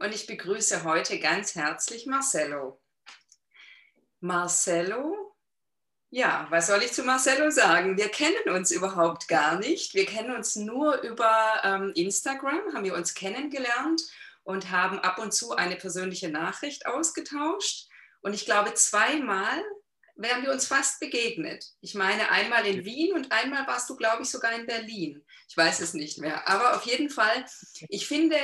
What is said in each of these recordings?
und ich begrüße heute ganz herzlich Marcello. Marcello, ja, was soll ich zu Marcello sagen? Wir kennen uns überhaupt gar nicht. Wir kennen uns nur über ähm, Instagram, haben wir uns kennengelernt und haben ab und zu eine persönliche Nachricht ausgetauscht. Und ich glaube, zweimal wären wir uns fast begegnet. Ich meine, einmal in Wien und einmal warst du, glaube ich, sogar in Berlin. Ich weiß es nicht mehr. Aber auf jeden Fall, ich finde,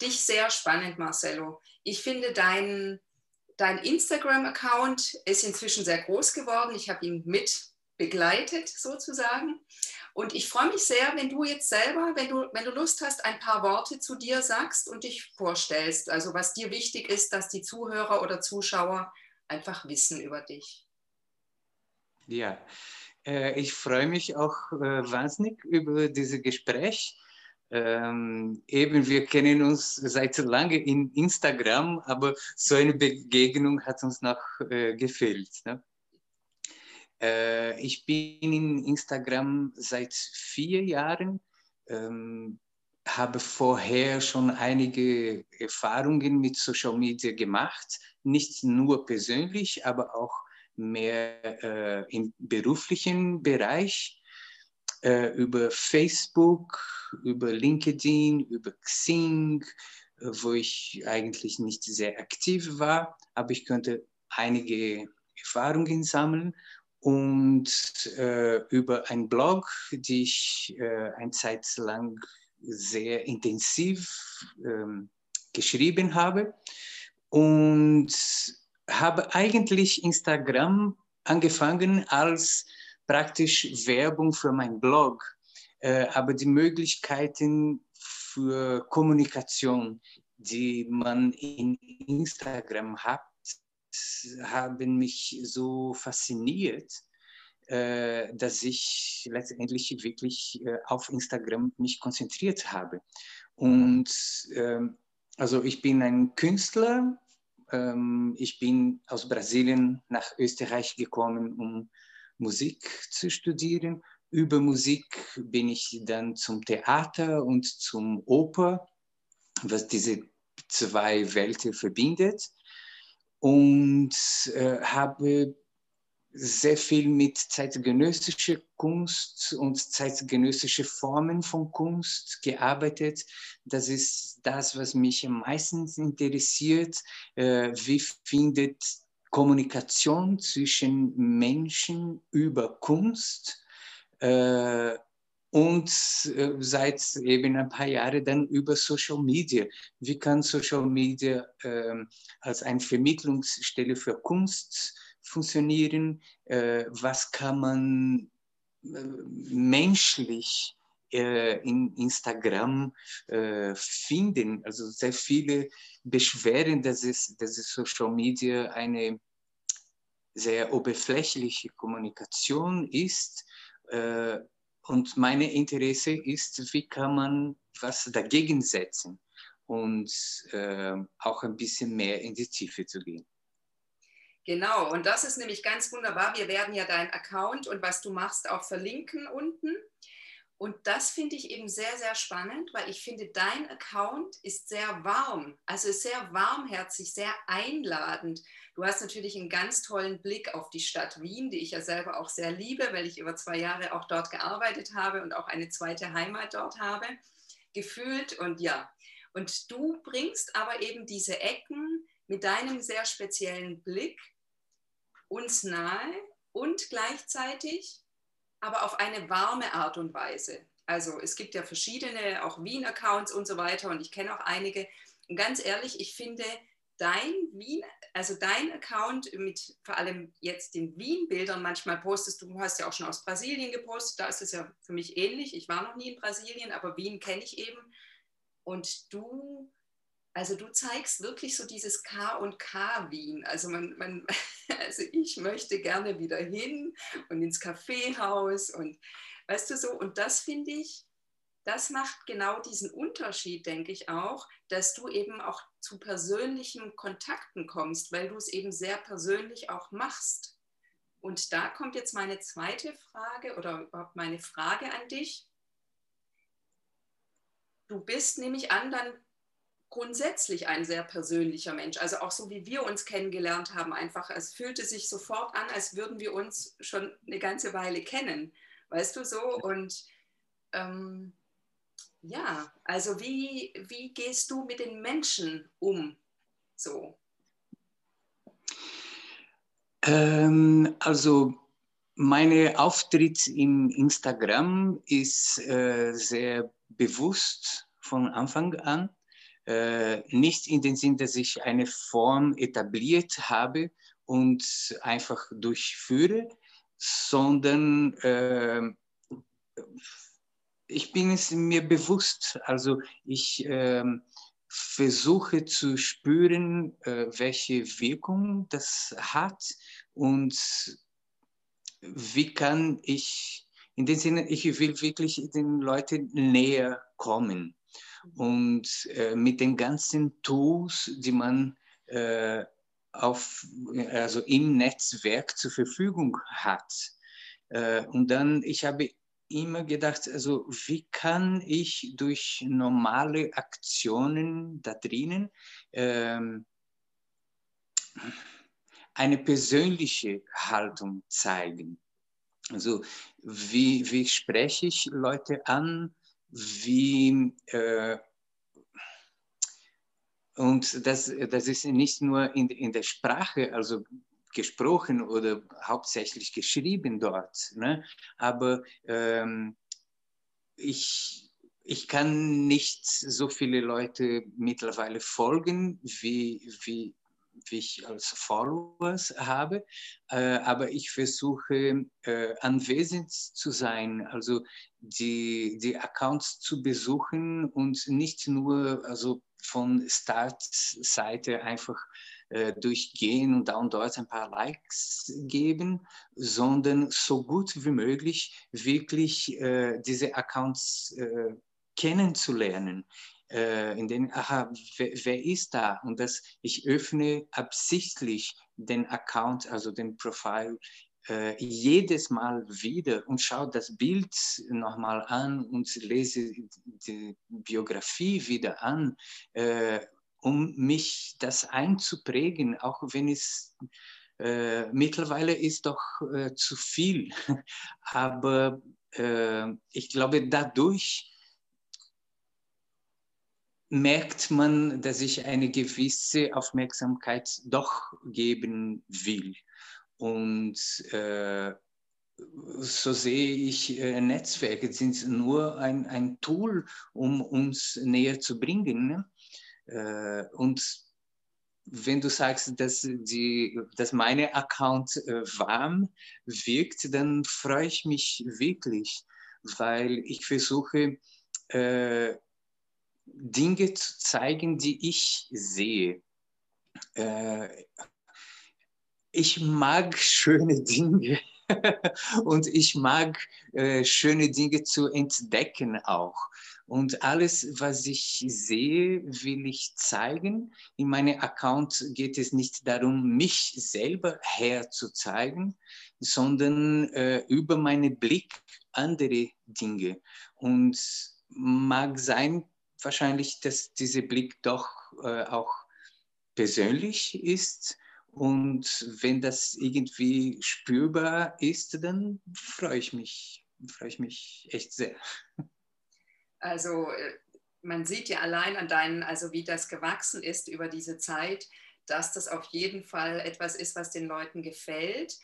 dich sehr spannend, Marcello. Ich finde, dein, dein Instagram-Account ist inzwischen sehr groß geworden. Ich habe ihn mit begleitet sozusagen. Und ich freue mich sehr, wenn du jetzt selber, wenn du, wenn du Lust hast, ein paar Worte zu dir sagst und dich vorstellst. Also was dir wichtig ist, dass die Zuhörer oder Zuschauer einfach wissen über dich. Ja, äh, ich freue mich auch äh, wahnsinnig über dieses Gespräch. Ähm, eben, wir kennen uns seit lange in Instagram, aber so eine Begegnung hat uns noch äh, gefehlt. Ne? Äh, ich bin in Instagram seit vier Jahren, ähm, habe vorher schon einige Erfahrungen mit Social Media gemacht, nicht nur persönlich, aber auch mehr äh, im beruflichen Bereich äh, über Facebook, über LinkedIn, über Xing, äh, wo ich eigentlich nicht sehr aktiv war, aber ich konnte einige Erfahrungen sammeln. Und äh, über einen Blog, die ich äh, eine Zeit lang sehr intensiv ähm, geschrieben habe. Und habe eigentlich Instagram angefangen als praktisch Werbung für meinen Blog, äh, aber die Möglichkeiten für Kommunikation, die man in Instagram hat, haben mich so fasziniert, äh, dass ich letztendlich wirklich äh, auf Instagram mich konzentriert habe. Und ähm, also ich bin ein Künstler. Ähm, ich bin aus Brasilien nach Österreich gekommen, um Musik zu studieren. Über Musik bin ich dann zum Theater und zum Oper, was diese zwei Welten verbindet. Und äh, habe sehr viel mit zeitgenössischer Kunst und zeitgenössische Formen von Kunst gearbeitet. Das ist das, was mich am meisten interessiert. Äh, wie findet Kommunikation zwischen Menschen über Kunst äh, und äh, seit eben ein paar Jahren dann über Social Media. Wie kann Social Media äh, als eine Vermittlungsstelle für Kunst funktionieren? Äh, was kann man äh, menschlich äh, in Instagram finden. Also sehr viele beschweren, dass es, dass es Social Media eine sehr oberflächliche Kommunikation ist. Äh, und meine Interesse ist, wie kann man was dagegen setzen und äh, auch ein bisschen mehr in die Tiefe zu gehen. Genau, und das ist nämlich ganz wunderbar. Wir werden ja deinen Account und was du machst auch verlinken unten. Und das finde ich eben sehr, sehr spannend, weil ich finde, dein Account ist sehr warm, also sehr warmherzig, sehr einladend. Du hast natürlich einen ganz tollen Blick auf die Stadt Wien, die ich ja selber auch sehr liebe, weil ich über zwei Jahre auch dort gearbeitet habe und auch eine zweite Heimat dort habe, gefühlt. Und ja, und du bringst aber eben diese Ecken mit deinem sehr speziellen Blick uns nahe und gleichzeitig aber auf eine warme Art und Weise. Also es gibt ja verschiedene, auch Wien-Accounts und so weiter und ich kenne auch einige. Und ganz ehrlich, ich finde dein Wien, also dein Account mit vor allem jetzt den Wien-Bildern manchmal postest, du hast ja auch schon aus Brasilien gepostet, da ist es ja für mich ähnlich. Ich war noch nie in Brasilien, aber Wien kenne ich eben. Und du Also du zeigst wirklich so dieses K und K Wien. Also man, man, also ich möchte gerne wieder hin und ins Kaffeehaus und weißt du so, und das finde ich, das macht genau diesen Unterschied, denke ich auch, dass du eben auch zu persönlichen Kontakten kommst, weil du es eben sehr persönlich auch machst. Und da kommt jetzt meine zweite Frage oder überhaupt meine Frage an dich. Du bist nämlich an dann grundsätzlich ein sehr persönlicher Mensch. Also auch so wie wir uns kennengelernt haben, einfach, es fühlte sich sofort an, als würden wir uns schon eine ganze Weile kennen. Weißt du so? Und ähm, ja, also wie, wie gehst du mit den Menschen um? So. Ähm, also mein Auftritt im Instagram ist äh, sehr bewusst von Anfang an. Äh, nicht in dem Sinn, dass ich eine Form etabliert habe und einfach durchführe, sondern äh, ich bin es mir bewusst. Also ich äh, versuche zu spüren, äh, welche Wirkung das hat und wie kann ich, in dem Sinne, ich will wirklich den Leuten näher kommen. Und äh, mit den ganzen Tools, die man äh, auf, also im Netzwerk zur Verfügung hat. Äh, und dann, ich habe immer gedacht, also wie kann ich durch normale Aktionen da drinnen ähm, eine persönliche Haltung zeigen. Also wie, wie spreche ich Leute an, wie äh, und das, das ist nicht nur in, in der Sprache, also gesprochen oder hauptsächlich geschrieben dort, ne? aber ähm, ich, ich kann nicht so viele Leute mittlerweile folgen, wie, wie, ich als Followers habe, äh, aber ich versuche äh, anwesend zu sein, also die, die Accounts zu besuchen und nicht nur also von Startseite einfach äh, durchgehen und da und dort ein paar Likes geben, sondern so gut wie möglich wirklich äh, diese Accounts äh, kennenzulernen äh, in denen, aha, wer, wer, ist da? Und das, ich öffne absichtlich den Account, also den Profil, äh, jedes Mal wieder und schaue das Bild nochmal an und lese die Biografie wieder an, äh, um mich das einzuprägen, auch wenn es äh, mittlerweile ist doch äh, zu viel. Aber äh, ich glaube, dadurch merkt man, dass ich eine gewisse Aufmerksamkeit doch geben will. Und äh, so sehe ich äh, Netzwerke sind nur ein, ein Tool, um uns näher zu bringen. Ne? Äh, und wenn du sagst, dass, die, dass meine Account äh, warm wirkt, dann freue ich mich wirklich, weil ich versuche, äh, Dinge zu zeigen, die ich sehe. Äh, ich mag schöne Dinge und ich mag äh, schöne Dinge zu entdecken auch. Und alles, was ich sehe, will ich zeigen. In meinem Account geht es nicht darum, mich selber herzuzeigen, sondern äh, über meinen Blick andere Dinge. Und mag sein, wahrscheinlich, dass dieser Blick doch äh, auch persönlich ist. Und wenn das irgendwie spürbar ist, dann freue ich mich, freue ich mich echt sehr. Also äh, man sieht ja allein an deinen, also wie das gewachsen ist über diese Zeit, dass das auf jeden Fall etwas ist, was den Leuten gefällt.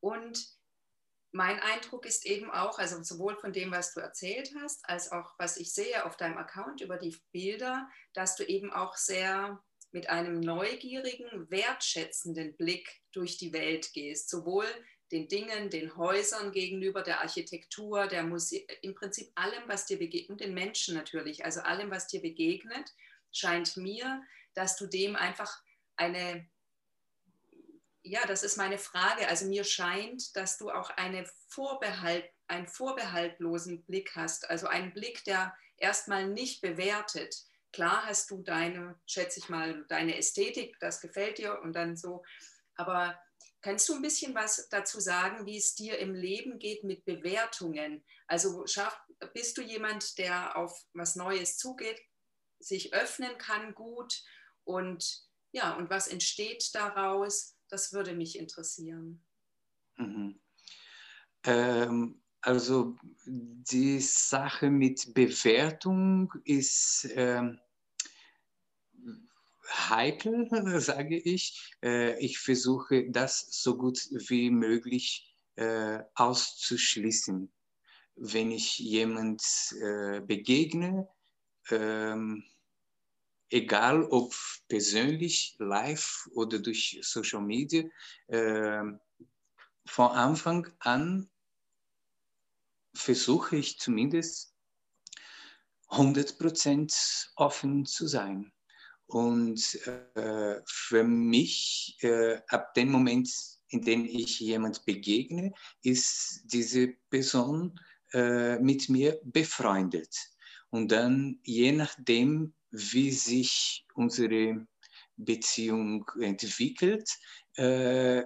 Und mein Eindruck ist eben auch, also sowohl von dem, was du erzählt hast, als auch was ich sehe auf deinem Account über die Bilder, dass du eben auch sehr mit einem neugierigen, wertschätzenden Blick durch die Welt gehst, sowohl den Dingen, den Häusern gegenüber, der Architektur, der Musik, im Prinzip allem, was dir begegnet, den Menschen natürlich, also allem, was dir begegnet. scheint mir, dass du dem einfach eine, ja, das ist meine Frage. Also mir scheint, dass du auch eine Vorbehalt, einen vorbehaltlosen Blick hast, also einen Blick, der erstmal nicht bewertet. Klar hast du deine, schätze ich mal, deine Ästhetik, das gefällt dir und dann so, aber Kannst du ein bisschen was dazu sagen, wie es dir im Leben geht mit Bewertungen? Also schaff, bist du jemand, der auf was Neues zugeht, sich öffnen kann gut und ja, und was entsteht daraus? Das würde mich interessieren. Mhm. Ähm, also die Sache mit Bewertung ist ähm, heikel, sage ich. Äh, ich versuche das so gut wie möglich äh, auszuschließen. Wenn ich jemand äh, begegne, ähm, egal ob persönlich, live oder durch Social Media, ähm, von Anfang an versuche ich zumindest 100% offen zu sein. Und äh, für mich, äh, ab dem Moment, in dem ich jemand begegne, ist diese Person äh, mit mir befreundet. Und dann, je nachdem, wie sich unsere Beziehung entwickelt, äh,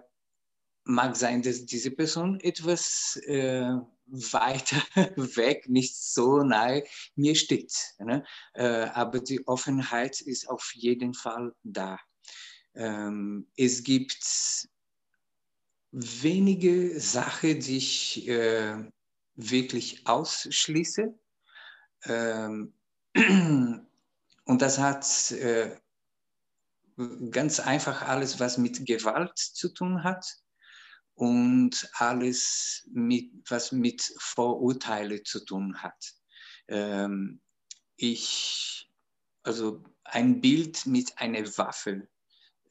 mag sein, dass diese Person etwas äh, weiter weg, nicht so nahe mir steht. Ne? Äh, aber die Offenheit ist auf jeden Fall da. Ähm, es gibt wenige Sachen, die ich äh, wirklich ausschließe. Ähm, und das hat äh, ganz einfach alles, was mit Gewalt zu tun hat und alles, mit, was mit Vorurteile zu tun hat. Ähm, ich, also ein Bild mit einer Waffe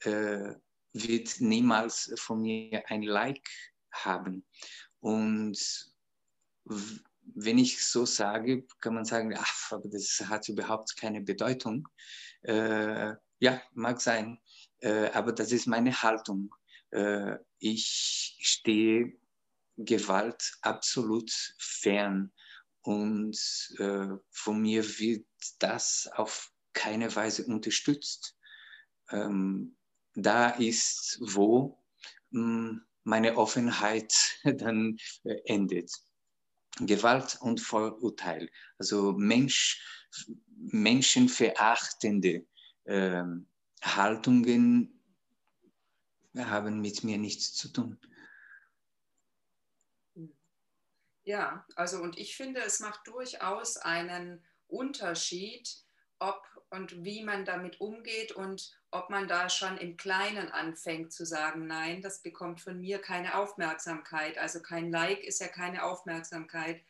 äh, wird niemals von mir ein Like haben. Und wenn ich so sage, kann man sagen, ach, aber das hat überhaupt keine Bedeutung. Äh, ja, mag sein, äh, aber das ist meine Haltung. Äh, ich stehe Gewalt absolut fern und äh, von mir wird das auf keine Weise unterstützt. Ähm, da ist, wo mh, hm, meine Offenheit dann äh, endet. Gewalt und Vorurteil, also Mensch, menschenverachtende äh, Haltungen haben mit mir nichts zu tun. Ja, also und ich finde, es macht durchaus einen Unterschied, ob und wie man damit umgeht und ob man da schon im Kleinen anfängt zu sagen, nein, das bekommt von mir keine Aufmerksamkeit. Also kein Like ist ja keine Aufmerksamkeit.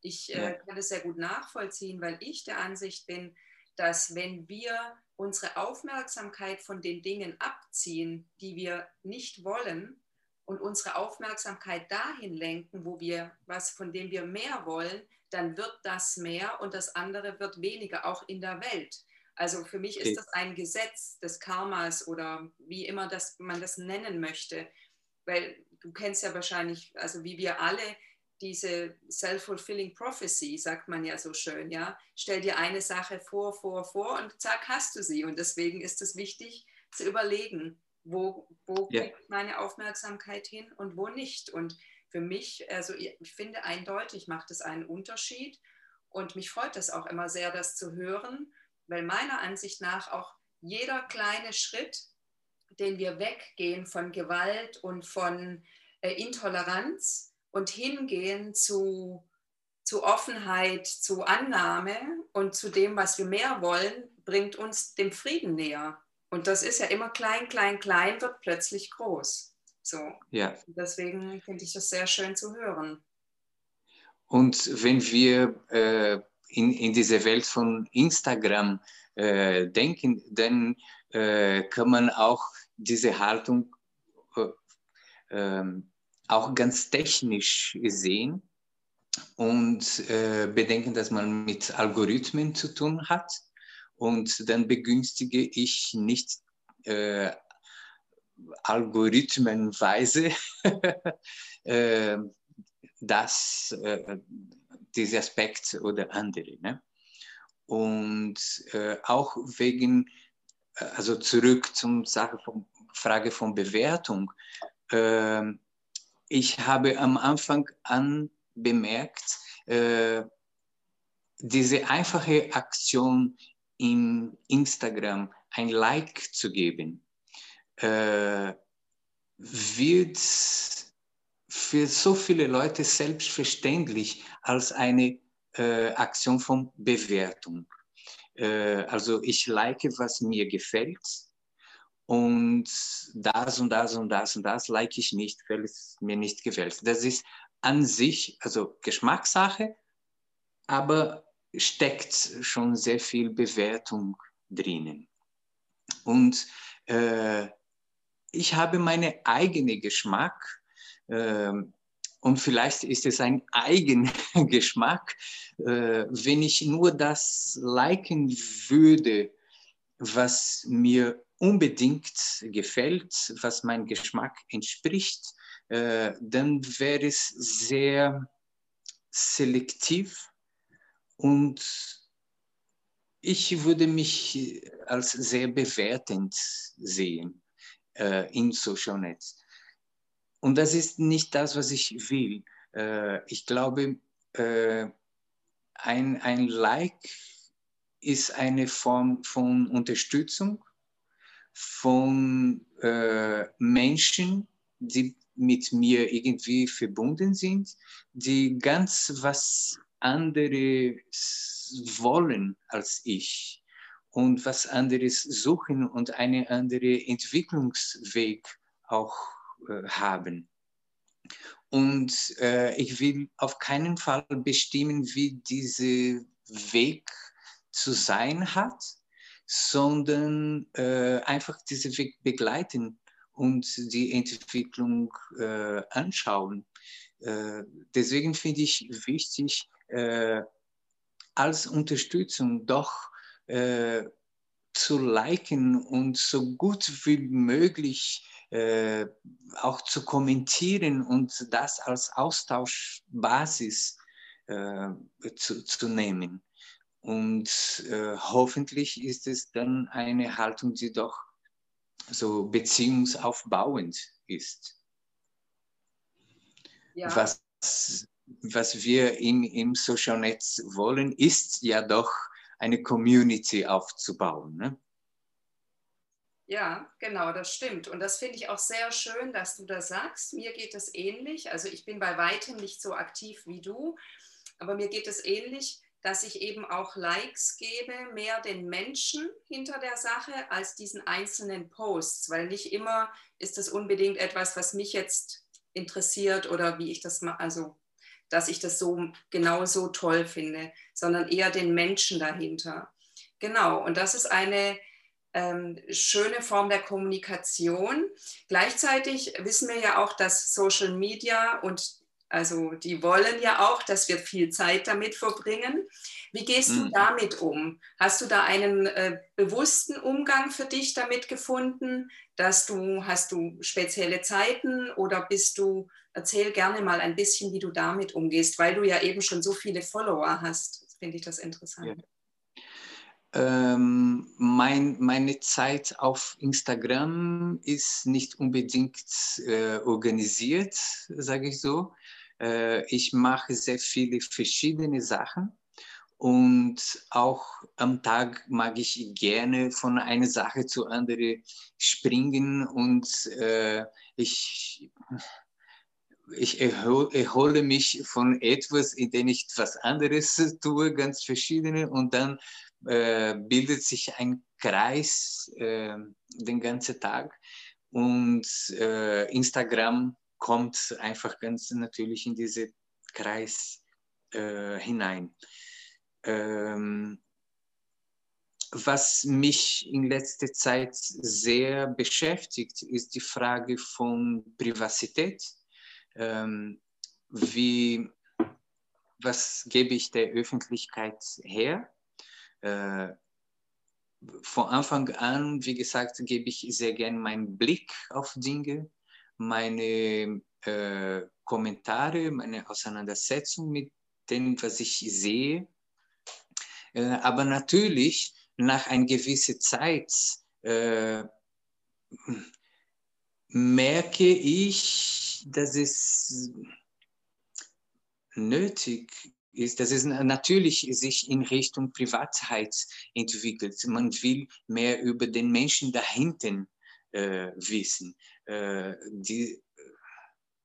Ich äh, ja. äh, kann das sehr gut nachvollziehen, weil ich der Ansicht bin, dass wenn wir unsere Aufmerksamkeit von den Dingen abziehen, die wir nicht wollen und unsere Aufmerksamkeit dahin lenken, wo wir was von dem wir mehr wollen, dann wird das mehr und das andere wird weniger, auch in der Welt. Also für mich ist das ein Gesetz des Karmas oder wie immer das, man das nennen möchte, weil du kennst ja wahrscheinlich, also wie wir alle diese self-fulfilling prophecy, sagt man ja so schön, ja. Stell dir eine Sache vor, vor, vor und zack, hast du sie. Und deswegen ist es wichtig zu überlegen, wo, wo ja. geht meine Aufmerksamkeit hin und wo nicht. Und für mich, also ich finde eindeutig, macht es einen Unterschied. Und mich freut es auch immer sehr, das zu hören, weil meiner Ansicht nach auch jeder kleine Schritt, den wir weggehen von Gewalt und von äh, Intoleranz, und hingehen zu, zu Offenheit, zu Annahme und zu dem, was wir mehr wollen, bringt uns dem Frieden näher. Und das ist ja immer klein, klein, klein, wird plötzlich groß. So. Ja. Deswegen finde ich das sehr schön zu hören. Und wenn wir äh, in, in diese Welt von Instagram äh, denken, dann äh, kann man auch diese Haltung äh, ähm, auch ganz technisch sehen und äh, bedenken, dass man mit Algorithmen zu tun hat. Und dann begünstige ich nicht äh, algorithmenweise äh, das, äh, diese Aspekt oder andere. Ne? Und äh, auch wegen, äh, also zurück zum Sache von, Frage von Bewertung. Äh, ich habe am Anfang an bemerkt, äh, diese einfache Aktion in Instagram, ein Like zu geben, äh, wird für so viele Leute selbstverständlich als eine äh, Aktion von Bewertung. Äh, also ich like, was mir gefällt und das und das und das und das like ich nicht, weil es mir nicht gefällt. Das ist an sich, also Geschmackssache, aber steckt schon sehr viel Bewertung drinnen. Und äh, ich habe meinen eigenen Geschmack und vielleicht ist es ein eigener Geschmack, äh, wenn ich nur das liken würde, was mir unbedingt gefällt, was meinem Geschmack entspricht, äh, dann wäre es sehr selektiv und ich würde mich als sehr bewertend sehen äh, im Social Netz. Und das ist nicht das, was ich will. Äh, ich glaube, äh, ein, ein Like ist eine Form von Unterstützung von äh, Menschen, die mit mir irgendwie verbunden sind, die ganz was anderes wollen als ich und was anderes suchen und einen anderen Entwicklungsweg auch haben. Und äh, ich will auf keinen Fall bestimmen, wie dieser Weg zu sein hat, sondern äh, einfach diesen Weg begleiten und die Entwicklung äh, anschauen. Äh, deswegen finde ich wichtig, äh, als Unterstützung doch äh, zu liken und so gut wie möglich äh, auch zu kommentieren und das als Austauschbasis äh, zu, zu nehmen. Und äh, hoffentlich ist es dann eine Haltung, die doch so beziehungsaufbauend ist. Ja. Was, was wir im, im Social Netz wollen, ist ja doch eine Community aufzubauen. Ne? Ja, genau, das stimmt. Und das finde ich auch sehr schön, dass du das sagst. Mir geht es ähnlich. Also ich bin bei weitem nicht so aktiv wie du, aber mir geht es ähnlich, dass ich eben auch Likes gebe, mehr den Menschen hinter der Sache als diesen einzelnen Posts, weil nicht immer ist das unbedingt etwas, was mich jetzt interessiert oder wie ich das mache, also dass ich das so genau so toll finde, sondern eher den Menschen dahinter. Genau, und das ist eine ähm, schöne Form der Kommunikation. Gleichzeitig wissen wir ja auch, dass Social Media und also die wollen ja auch, dass wir viel Zeit damit verbringen. Wie gehst mhm. du damit um? Hast du da einen äh, bewussten Umgang für dich damit gefunden, dass du hast du spezielle Zeiten oder bist du erzähl gerne mal ein bisschen, wie du damit umgehst, weil du ja eben schon so viele Follower hast. Finde ich das interessant. Ja. Ähm, mein, meine Zeit auf Instagram ist nicht unbedingt äh, organisiert, sage ich so. Äh, ich mache sehr viele verschiedene Sachen und auch am Tag mag ich gerne von einer Sache zur anderen springen und äh, ich ich erhole mich von etwas, in dem ich etwas anderes tue, ganz verschiedene, und dann äh, bildet sich ein Kreis äh, den ganzen Tag und äh, Instagram kommt einfach ganz natürlich in diesen Kreis äh, hinein. Ähm, was mich in letzter Zeit sehr beschäftigt, ist die Frage von Privazität. Ähm, wie, was gebe ich der Öffentlichkeit her? Äh, von Anfang an, wie gesagt, gebe ich sehr gerne meinen Blick auf Dinge, meine äh, Kommentare, meine Auseinandersetzung mit dem, was ich sehe. Äh, aber natürlich, nach einer gewissen Zeit äh, merke ich, dass es nötig ist, dass es natürlich sich in Richtung Privatheit entwickelt. Man will mehr über den Menschen dahinten äh, wissen. Äh, die,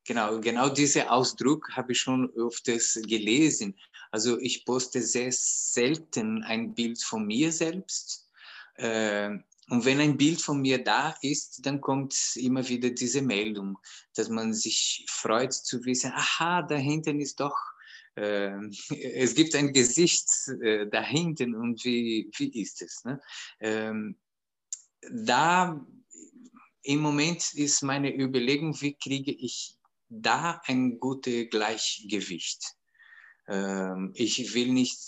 genau, genau diesen Ausdruck habe ich schon öfters gelesen. Also ich poste sehr selten ein Bild von mir selbst. Äh, und wenn ein Bild von mir da ist, dann kommt immer wieder diese Meldung, dass man sich freut zu wissen, aha, da hinten ist doch, äh, es gibt ein Gesicht äh, da hinten und wie, wie ist es? Ne? Ähm, da im Moment ist meine Überlegung, wie kriege ich da ein gutes Gleichgewicht? Ähm, ich will nicht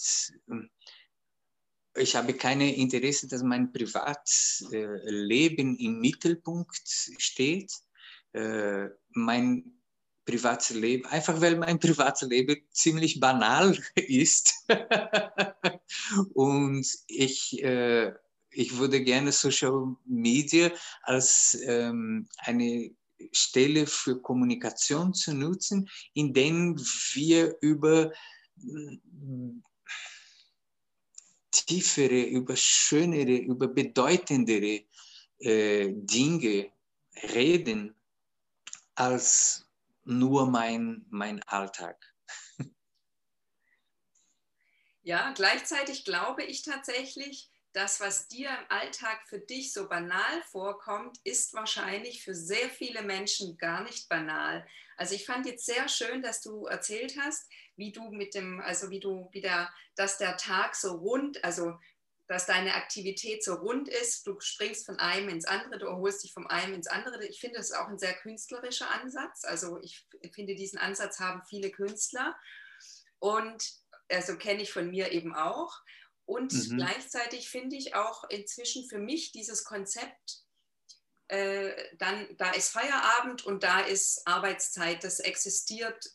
ich habe keine Interesse, dass mein Privatleben im Mittelpunkt steht. Äh, mein Privatleben, einfach weil mein Privatleben ziemlich banal ist. Und ich, äh, ich würde gerne Social Media als ähm, eine Stelle für Kommunikation zu nutzen, in denen wir über tiefere, über schönere, über bedeutendere äh, Dinge reden als nur mein, mein Alltag. Ja, gleichzeitig glaube ich tatsächlich, das, was dir im Alltag für dich so banal vorkommt, ist wahrscheinlich für sehr viele Menschen gar nicht banal. Also ich fand jetzt sehr schön, dass du erzählt hast, wie du mit dem, also wie du wieder, dass der Tag so rund, also dass deine Aktivität so rund ist. Du springst von einem ins andere, du erholst dich vom einen ins andere. Ich finde, das ist auch ein sehr künstlerischer Ansatz. Also ich finde, diesen Ansatz haben viele Künstler. Und also kenne ich von mir eben auch. Und mhm. gleichzeitig finde ich auch inzwischen für mich dieses Konzept, äh, dann, da ist Feierabend und da ist Arbeitszeit, das existiert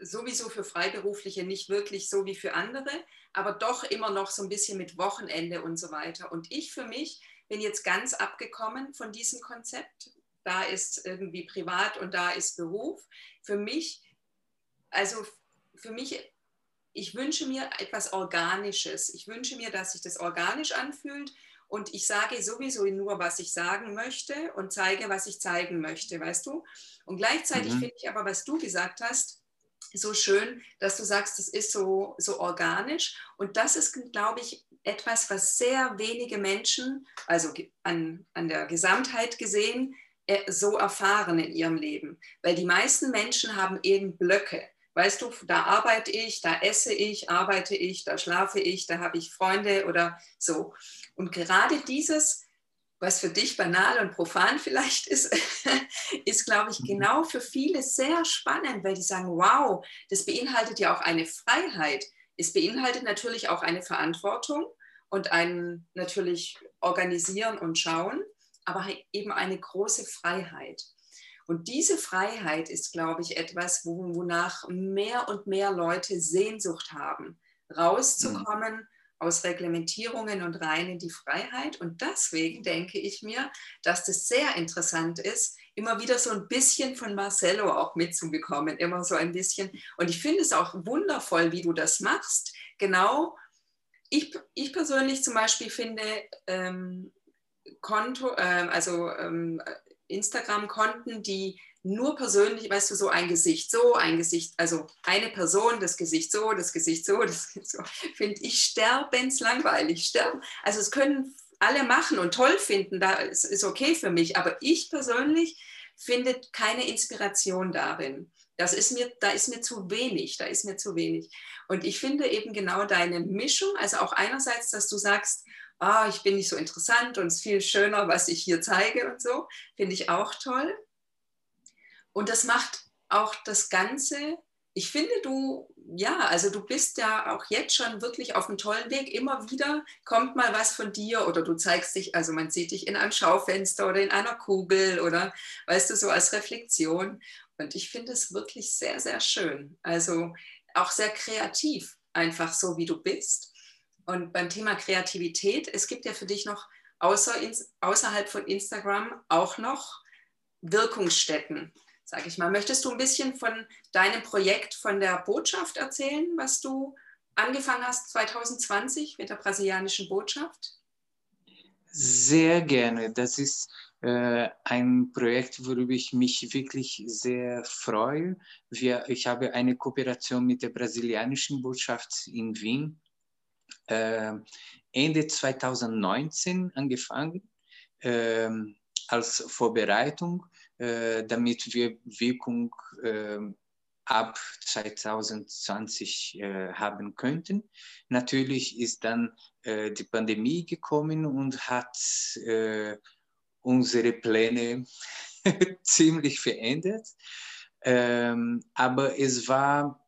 sowieso für Freiberufliche nicht wirklich so wie für andere, aber doch immer noch so ein bisschen mit Wochenende und so weiter. Und ich für mich bin jetzt ganz abgekommen von diesem Konzept. Da ist irgendwie privat und da ist Beruf. Für mich, also für mich, ich wünsche mir etwas Organisches. Ich wünsche mir, dass sich das organisch anfühlt und ich sage sowieso nur, was ich sagen möchte und zeige, was ich zeigen möchte, weißt du? Und gleichzeitig mhm. finde ich aber, was du gesagt hast, so schön, dass du sagst, das ist so, so organisch. Und das ist, glaube ich, etwas, was sehr wenige Menschen, also an, an der Gesamtheit gesehen, äh, so erfahren in ihrem Leben. Weil die meisten Menschen haben eben Blöcke. Weißt du, da arbeite ich, da esse ich, arbeite ich, da schlafe ich, da habe ich Freunde oder so. Und gerade dieses, was für dich banal und profan vielleicht ist, ist, glaube ich, mhm. genau für viele sehr spannend, weil die sagen, wow, das beinhaltet ja auch eine Freiheit. Es beinhaltet natürlich auch eine Verantwortung und ein natürlich organisieren und schauen, aber eben eine große Freiheit. Und diese Freiheit ist, glaube ich, etwas, wonach mehr und mehr Leute Sehnsucht haben, rauszukommen. Mhm aus Reglementierungen und rein in die Freiheit. Und deswegen denke ich mir, dass das sehr interessant ist, immer wieder so ein bisschen von Marcello auch mitzubekommen, immer so ein bisschen. Und ich finde es auch wundervoll, wie du das machst. Genau, ich, ich persönlich zum Beispiel finde ähm, Konto, äh, also ähm, Instagram-Konten, die nur persönlich, weißt du, so ein Gesicht so, ein Gesicht, also eine Person, das Gesicht so, das Gesicht so, das Gesicht so, finde ich sterbenslangweilig. Sterben. Also es können alle machen und toll finden, da ist, okay für mich, aber ich persönlich finde keine Inspiration darin. Das ist mir, da ist mir zu wenig, da ist mir zu wenig. Und ich finde eben genau deine Mischung, also auch einerseits, dass du sagst, ah, ich bin nicht so interessant und es ist viel schöner, was ich hier zeige und so, finde ich auch toll. Und das macht auch das Ganze ich finde, du, ja, also du bist ja auch jetzt schon wirklich auf einem tollen Weg. Immer wieder kommt mal was von dir oder du zeigst dich, also man sieht dich in einem Schaufenster oder in einer Kugel oder weißt du, so als Reflexion. Und ich finde es wirklich sehr, sehr schön. Also auch sehr kreativ, einfach so wie du bist. Und beim Thema Kreativität, es gibt ja für dich noch außer, außerhalb von Instagram auch noch Wirkungsstätten sage ich mal. Möchtest du ein bisschen von deinem Projekt, von der Botschaft erzählen, was du angefangen hast 2020 mit der brasilianischen Botschaft? Sehr gerne. Das ist äh, ein Projekt, worüber ich mich wirklich sehr freue. Wir, ich habe eine Kooperation mit der brasilianischen Botschaft in Wien äh, Ende 2019 angefangen äh, als Vorbereitung äh, damit wir Wirkung äh, ab 2020 äh, haben könnten. Natürlich ist dann äh, die Pandemie gekommen und hat äh, unsere Pläne ziemlich verändert. Ähm, aber es war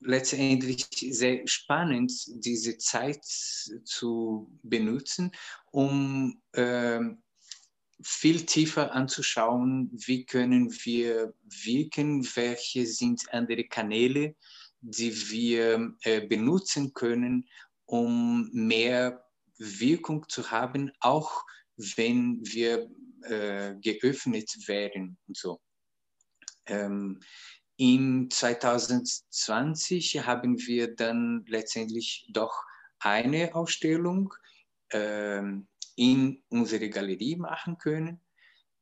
letztendlich sehr spannend, diese Zeit zu benutzen, um ähm, viel tiefer anzuschauen, wie können wir wirken, welche sind andere Kanäle, die wir äh, benutzen können, um mehr Wirkung zu haben, auch wenn wir äh, geöffnet werden und so. Ähm, in 2020 haben wir dann letztendlich doch eine Ausstellung ähm, in unsere Galerie machen können.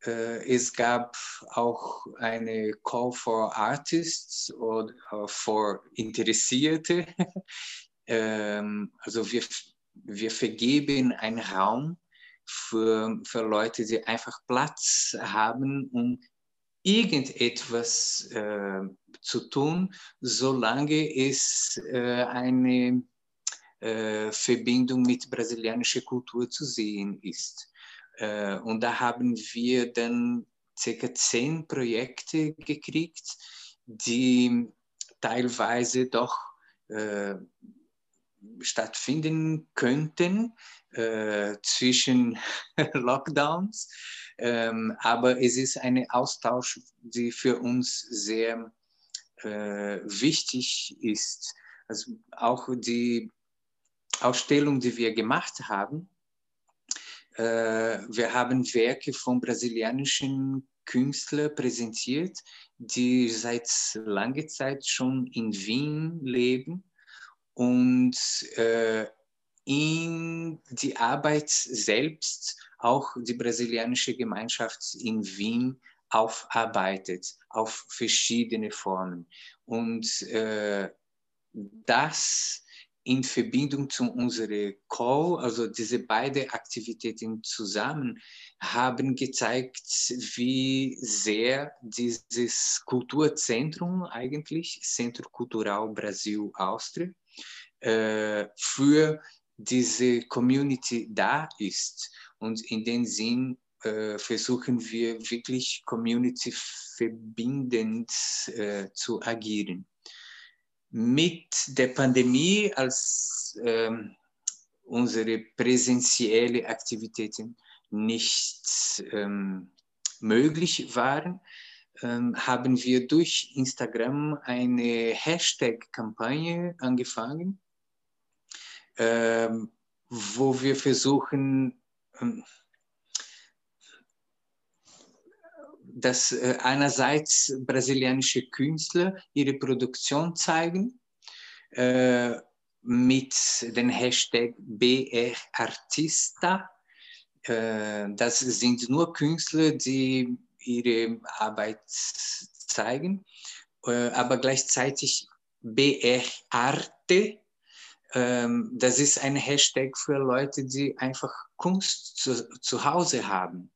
Äh, es gab auch eine Call for Artists oder for Interessierte. ähm, also wir, wir vergeben einen Raum für, für Leute, die einfach Platz haben, um irgendetwas äh, zu tun, solange es äh, eine Verbindung mit brasilianischer Kultur zu sehen ist. Äh, und da haben wir dann circa zehn Projekte gekriegt, die teilweise doch äh, stattfinden könnten äh, zwischen Lockdowns. Ähm, aber es ist ein Austausch, der für uns sehr äh, wichtig ist. Also auch die Ausstellung, die wir gemacht haben, äh, wir haben Werke von brasilianischen Künstlern präsentiert, die seit langer Zeit schon in Wien leben und äh, in die Arbeit selbst auch die brasilianische Gemeinschaft in Wien aufarbeitet auf verschiedene Formen. Und äh, das in Verbindung zu unserer Call, also diese beiden Aktivitäten zusammen, haben gezeigt, wie sehr dieses Kulturzentrum eigentlich, Centro Cultural Brasil Austria, äh, für diese Community da ist. Und in dem Sinn äh, versuchen wir wirklich community verbindend äh, zu agieren mit der Pandemie, als ähm, unsere präsentielle Aktivitäten nicht ähm, möglich waren, ähm, haben wir durch Instagram eine Hashtag-Kampagne angefangen, ähm, wo wir versuchen, ähm, dass äh, einerseits brasilianische Künstler ihre Produktion zeigen äh, mit dem Hashtag BRArtista. Äh, das sind nur Künstler, die ihre Arbeit zeigen, aber gleichzeitig BRArte. Ähm, das ist ein Hashtag für Leute, die einfach Kunst zu, zu Hause haben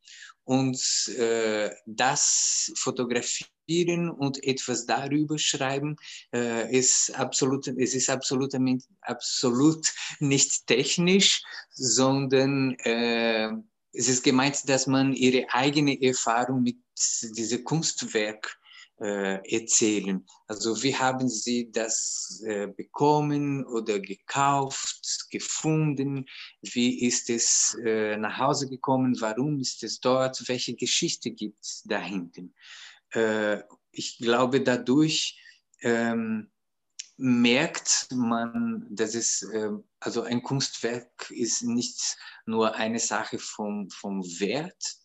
und äh, das fotografieren und etwas darüber schreiben äh, ist absolut, es ist absolut, absolut nicht technisch, sondern äh, es ist gemeint, dass man ihre eigene Erfahrung mit diesem Kunstwerk erzählen. Also wie haben Sie das äh, bekommen oder gekauft, gefunden? Wie ist es äh, nach Hause gekommen? Warum ist es dort? Welche Geschichte gibt es dahinten? Äh, ich glaube, dadurch ähm, merkt man, dass es, äh, also ein Kunstwerk ist nicht nur eine Sache vom, vom Wert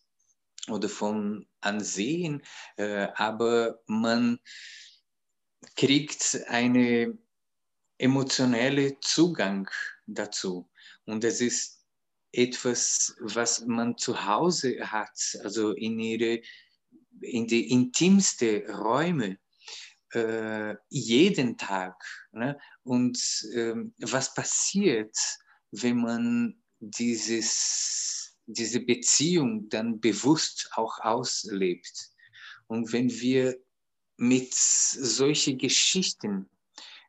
oder vom Ansehen, äh, aber man kriegt einen emotionellen Zugang dazu. Und es ist etwas, was man zu Hause hat, also in ihre in die intimsten Räume äh, jeden Tag. Ne? Und ähm, was passiert, wenn man dieses, diese Beziehung dann bewusst auch auslebt? Und wenn wir mit solchen Geschichten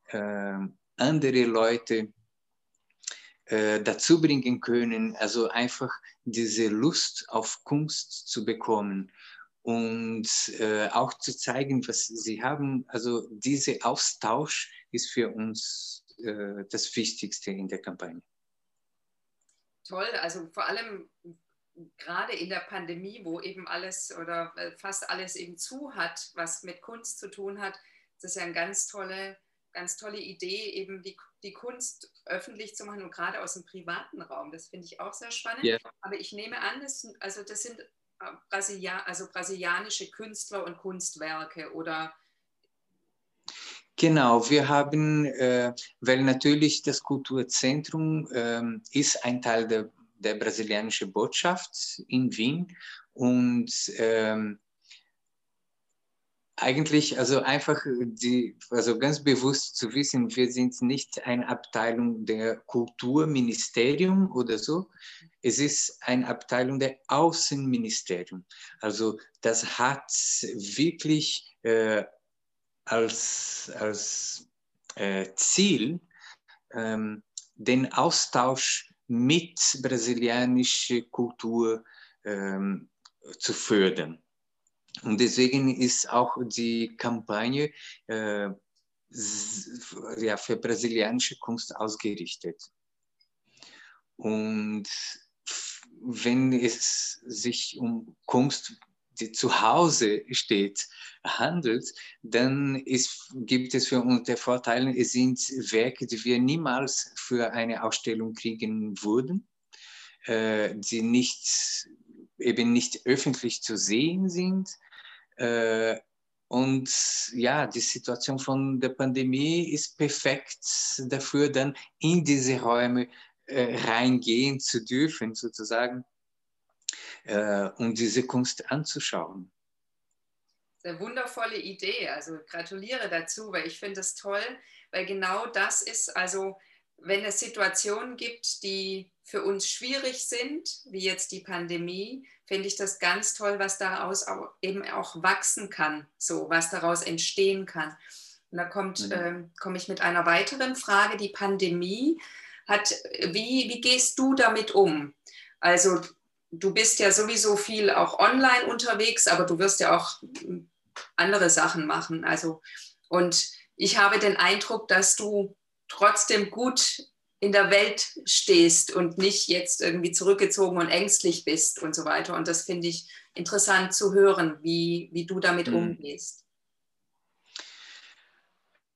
äh, andere Leute äh, dazu bringen können, also einfach diese Lust auf Kunst zu bekommen und äh, auch zu zeigen, was sie haben. Also dieser Austausch ist für uns äh, das Wichtigste in der Kampagne. Toll, also vor allem gerade in der Pandemie, wo eben alles oder äh, fast alles eben zu hat, was mit Kunst zu tun hat, das ist ja eine ganz tolle, ganz tolle Idee, eben die, die Kunst öffentlich zu machen und gerade aus dem privaten Raum. Das finde ich auch sehr spannend. Yeah. Aber ich nehme an, das, also das sind Brasilia also brasilianische Künstler und Kunstwerke oder Genau, wir haben, äh, weil natürlich das Kulturzentrum äh, ist ein Teil der, der brasilianischen Botschaft in Wien und ähm, eigentlich, also einfach die, also ganz bewusst zu wissen, wir sind nicht eine Abteilung der Kulturministerium oder so. Es ist eine Abteilung der Außenministerium. Also das hat wirklich äh, als, als äh, Ziel ähm, den Austausch mit brasilianischer Kultur ähm, zu fördern. Und deswegen ist auch die Kampagne äh, ja, für brasilianische Kunst ausgerichtet. Und wenn es sich um Kunst, die zu Hause steht, handelt, dann ist, gibt es für uns der Vorteil, es sind Werke, die wir niemals für eine Ausstellung kriegen würden, äh, die nicht eben nicht öffentlich zu sehen sind. Äh, und ja, die Situation von der Pandemie ist perfekt dafür, dann in diese Räume äh, reingehen zu dürfen, sozusagen, äh, um diese Kunst anzuschauen. Eine wundervolle Idee. Also gratuliere dazu, weil ich finde es toll, weil genau das ist, also wenn es Situationen gibt, die für uns schwierig sind, wie jetzt die Pandemie, finde ich das ganz toll, was daraus auch eben auch wachsen kann, so was daraus entstehen kann. Und da kommt, mhm. äh, komme ich mit einer weiteren Frage. Die Pandemie hat, wie, wie gehst du damit um? Also du bist ja sowieso viel auch online unterwegs, aber du wirst ja auch andere Sachen machen. Also und ich habe den Eindruck, dass du trotzdem gut in der Welt stehst und nicht jetzt irgendwie zurückgezogen und ängstlich bist und so weiter. Und das finde ich interessant zu hören, wie, wie du damit mhm. umgehst.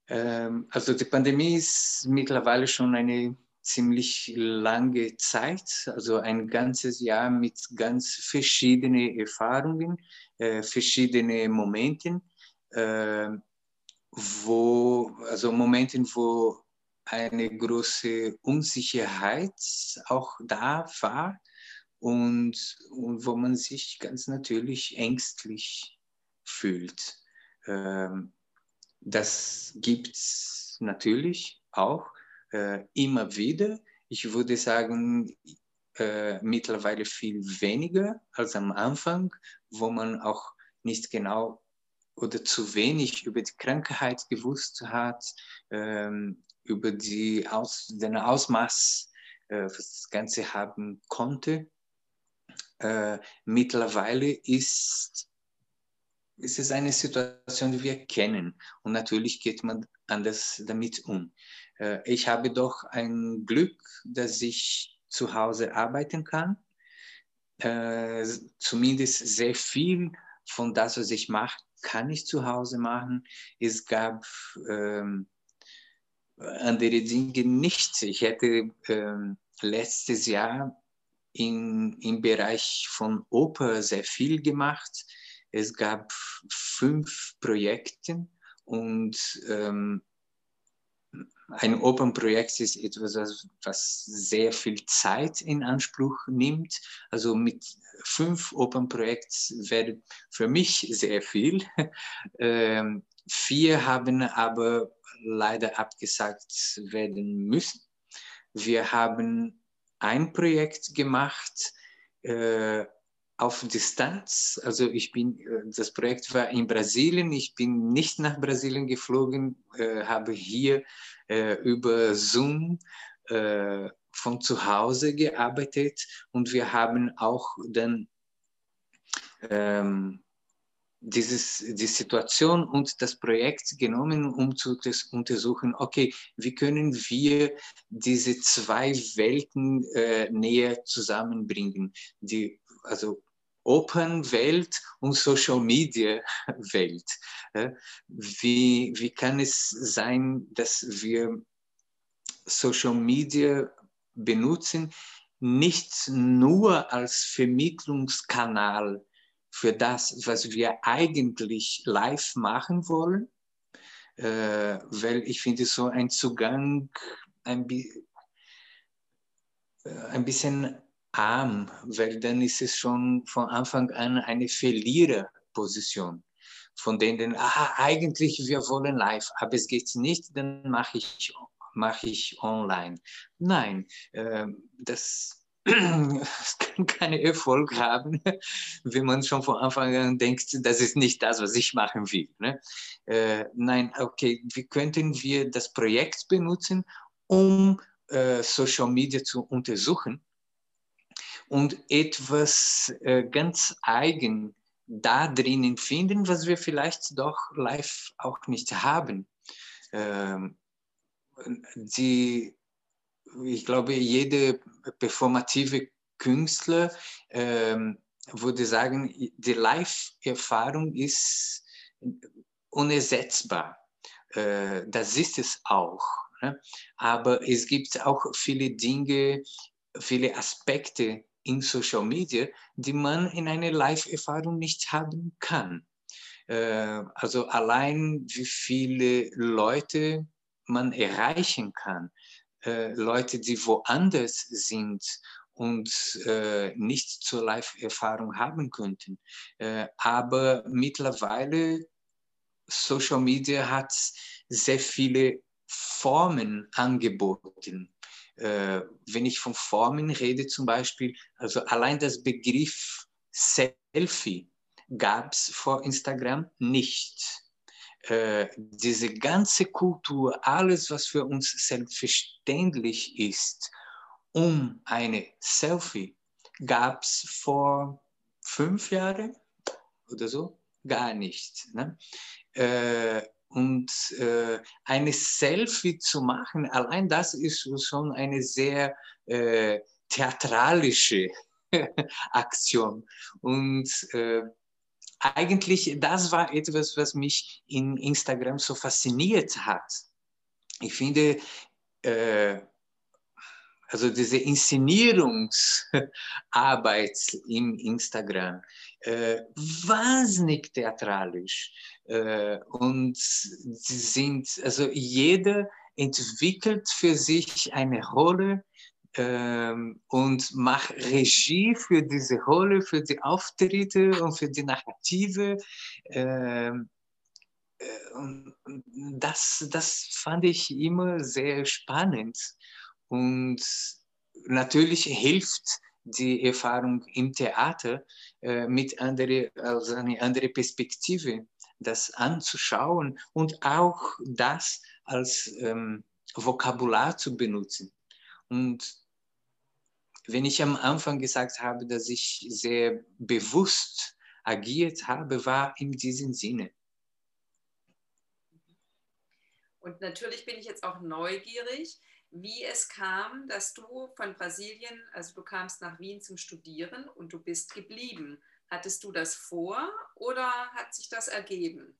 Ähm, also die Pandemie ist mittlerweile schon eine ziemlich lange Zeit, also ein ganzes Jahr mit ganz verschiedenen Erfahrungen, äh, verschiedene Momenten, äh, wo, also Momenten, wo eine große Unsicherheit auch da war und, und wo man sich ganz natürlich ängstlich fühlt. Ähm, das gibt es natürlich auch äh, immer wieder. Ich würde sagen, äh, mittlerweile viel weniger als am Anfang, wo man auch nicht genau oder zu wenig über die Krankheit gewusst hat, ähm, über die Aus, den Ausmaß, äh, was das Ganze haben konnte. Äh, mittlerweile ist es ist eine Situation, die wir kennen und natürlich geht man anders damit um. Äh, ich habe doch ein Glück, dass ich zu Hause arbeiten kann. Äh, zumindest sehr viel von das, was ich mache, kann ich zu Hause machen. Es gab ähm, andere Dinge nicht. Ich hätte ähm, letztes Jahr in, im Bereich von Oper sehr viel gemacht. Es gab fünf Projekte und ähm, ein Open-Projekt ist etwas, was sehr viel Zeit in Anspruch nimmt. Also mit fünf Open-Projekten wäre für mich sehr viel. Ähm, vier haben aber leider abgesagt werden müssen. Wir haben ein Projekt gemacht äh, auf Distanz. Also ich bin, äh, das Projekt war in Brasilien. Ich bin nicht nach Brasilien geflogen, äh, habe hier äh, über Zoom äh, von zu Hause gearbeitet. Und wir haben auch dann ähm, dieses, die Situation und das Projekt genommen, um zu untersuchen, okay, wie können wir diese zwei Welten äh, näher zusammenbringen, die, also Open Welt und Social Media Welt. Wie, wie kann es sein, dass wir Social Media benutzen, nicht nur als Vermittlungskanal für das, was wir eigentlich live machen wollen, äh, weil ich finde so ein Zugang ein, äh, ein bisschen arm, weil dann ist es schon von Anfang an eine Verliererposition. Von denen, ah, eigentlich wir wollen live, aber es geht nicht, dann mache ich, mach ich online. Nein, äh, das, das kann keinen Erfolg haben, wenn man schon von Anfang an denkt, das ist nicht das, was ich machen will. Ne? Äh, nein, okay, wie könnten wir das Projekt benutzen, um äh, Social Media zu untersuchen und etwas äh, ganz eigen da drinnen finden, was wir vielleicht doch live auch nicht haben. Ähm, die, ich glaube, jede performative Künstler ähm, würde sagen, die Live-Erfahrung ist unersetzbar. Äh, das ist es auch. Ne? Aber es gibt auch viele Dinge, viele Aspekte in Social Media, die man in einer Live-Erfahrung nicht haben kann. Äh, also allein wie viele Leute man erreichen kann, äh, Leute, die woanders sind und äh, nicht zur Live-Erfahrung haben könnten. Äh, aber mittlerweile Social Media hat sehr viele Formen angeboten äh, wenn ich von Formen rede zum Beispiel, also allein das Begriff Selfie gab es vor Instagram nicht. Äh, diese ganze Kultur, alles, was für uns selbstverständlich ist, um eine Selfie, gab es vor fünf Jahren oder so gar nicht. Ne? Äh, und äh, eine Selfie zu machen, allein das ist schon eine sehr äh, theatralische Aktion. Und äh, eigentlich, das war etwas, was mich in Instagram so fasziniert hat. Ich finde, äh, also diese Inszenierungsarbeit im Instagram, äh, wahnsinnig theatralisch. Äh, und sie sind, also jeder entwickelt für sich eine Rolle ähm, und macht Regie für diese Rolle, für die Auftritte und für die Narrative. Ähm, äh, und das, das fand ich immer sehr spannend. Und natürlich hilft die Erfahrung im Theater äh, mit andere, also eine andere Perspektive, das anzuschauen und auch das als ähm, Vokabular zu benutzen. Und wenn ich am Anfang gesagt habe, dass ich sehr bewusst agiert habe, war in diesem Sinne. Und natürlich bin ich jetzt auch neugierig, wie es kam, dass du von Brasilien, also du kamst nach Wien zum Studieren und du bist geblieben. Hattest du das vor oder hat sich das ergeben?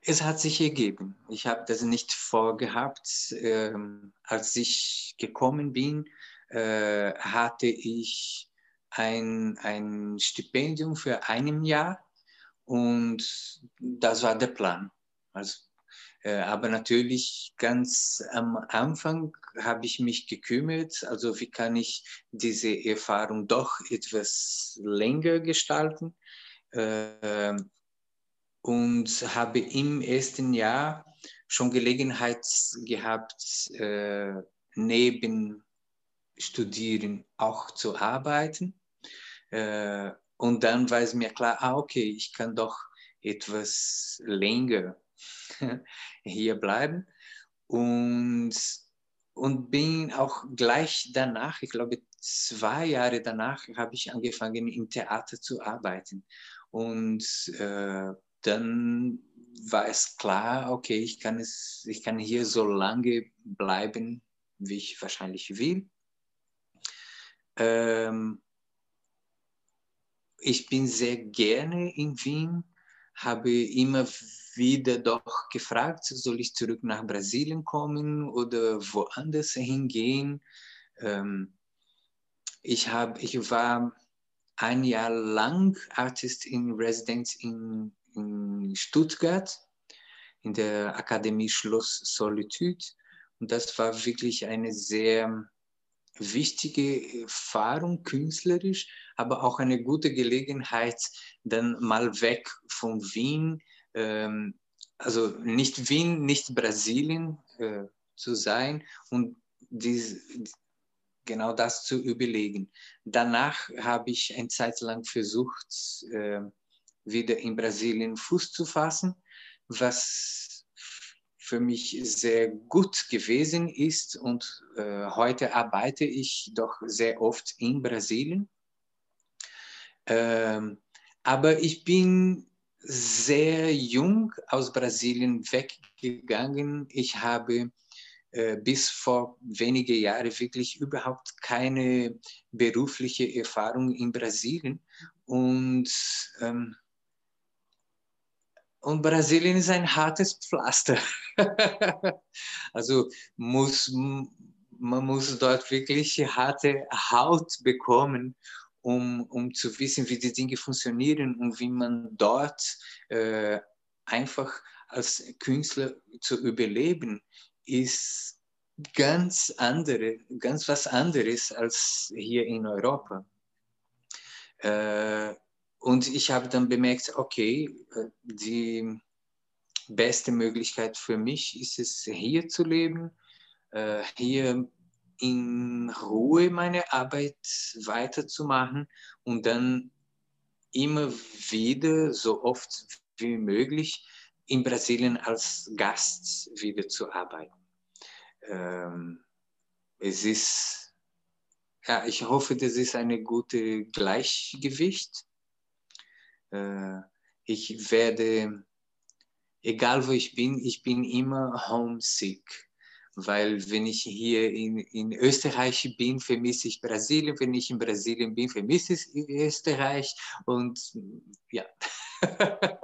Es hat sich ergeben. Ich habe das nicht vorgehabt. Ähm, als ich gekommen bin, äh, hatte ich ein, ein Stipendium für ein Jahr und das war der Plan. Also, aber natürlich ganz am Anfang habe ich mich gekümmert, also wie kann ich diese Erfahrung doch etwas länger gestalten. Äh, und habe im ersten Jahr schon Gelegenheit gehabt, äh, neben Studieren auch zu arbeiten. Äh, und dann war es mir klar, ah, okay, ich kann doch etwas länger hier bleiben. Und, und bin auch gleich danach, ich glaube zwei Jahre danach, habe ich angefangen im Theater zu arbeiten. Und äh, dann war es klar, okay, ich kann, es, ich kann hier so lange bleiben, wie ich wahrscheinlich will. Ähm, ich bin sehr gerne in Wien, habe immer wieder doch gefragt, soll ich zurück nach Brasilien kommen oder woanders hingehen. Ähm, ich, hab, ich war ein Jahr lang Artist in Residence in in Stuttgart in der Akademie Schloss Solitude. Und das war wirklich eine sehr wichtige Erfahrung künstlerisch, aber auch eine gute Gelegenheit, dann mal weg von Wien, ähm, also nicht Wien, nicht Brasilien äh, zu sein und dies, genau das zu überlegen. Danach habe ich eine Zeit lang versucht, äh, wieder in Brasilien Fuß zu fassen, was für mich sehr gut gewesen ist. Und äh, heute arbeite ich doch sehr oft in Brasilien. Ähm, aber ich bin sehr jung aus Brasilien weggegangen. Ich habe äh, bis vor wenige Jahre wirklich überhaupt keine berufliche Erfahrung in Brasilien. Und ähm, und Brasilien ist ein hartes Pflaster. also muss, man muss dort wirklich harte Haut bekommen, um, um zu wissen, wie die Dinge funktionieren und wie man dort äh, einfach als Künstler zu überleben, ist ganz andere, ganz was anderes als hier in Europa. Äh, und ich habe dann bemerkt, okay, äh, die beste Möglichkeit für mich ist es, hier zu leben, äh, hier in Ruhe meine Arbeit weiterzumachen und dann immer wieder, so oft wie möglich, in Brasilien als Gast wieder zu arbeiten. Ähm, es ist, ja, ich hoffe, das ist eine gute Gleichgewicht äh, ich werde, egal wo ich bin, ich bin immer homesick. Weil wenn ich hier in, in Österreich bin, vermisse ich Brasilien. Wenn ich in Brasilien bin, vermisse ich Österreich. Und ja.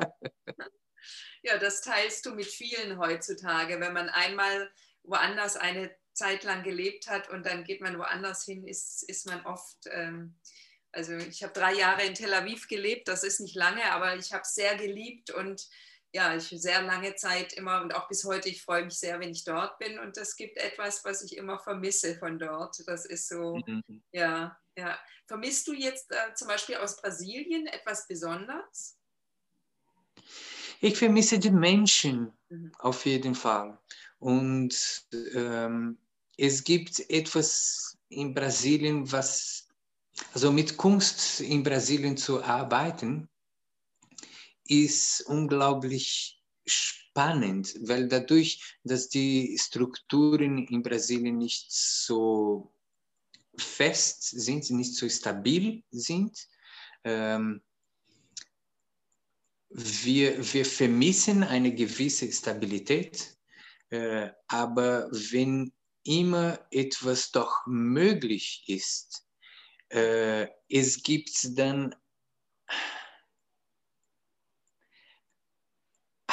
ja, das teilst du mit vielen heutzutage. Wenn man einmal woanders eine Zeit lang gelebt hat und dann geht man woanders hin, ist, ist man oft ähm, also ich habe drei Jahre in Tel Aviv gelebt, das ist nicht lange, aber ich habe es sehr geliebt und ja, ich sehr lange Zeit immer und auch bis heute, ich freue mich sehr, wenn ich dort bin und das gibt etwas, was ich immer vermisse von dort. Das ist so, mhm. ja, ja. Vermisst du jetzt äh, zum Beispiel aus Brasilien etwas Besonderes? Ich vermisse die Menschen mhm. auf jeden Fall. Und ähm, es gibt etwas in Brasilien, was also mit Kunst in Brasilien zu arbeiten, ist unglaublich spannend, weil dadurch, dass die Strukturen in Brasilien nicht so fest sind, nicht so stabil sind, ähm, wir, wir vermissen eine gewisse Stabilität, äh, aber wenn immer etwas doch möglich ist, äh, es gibt dann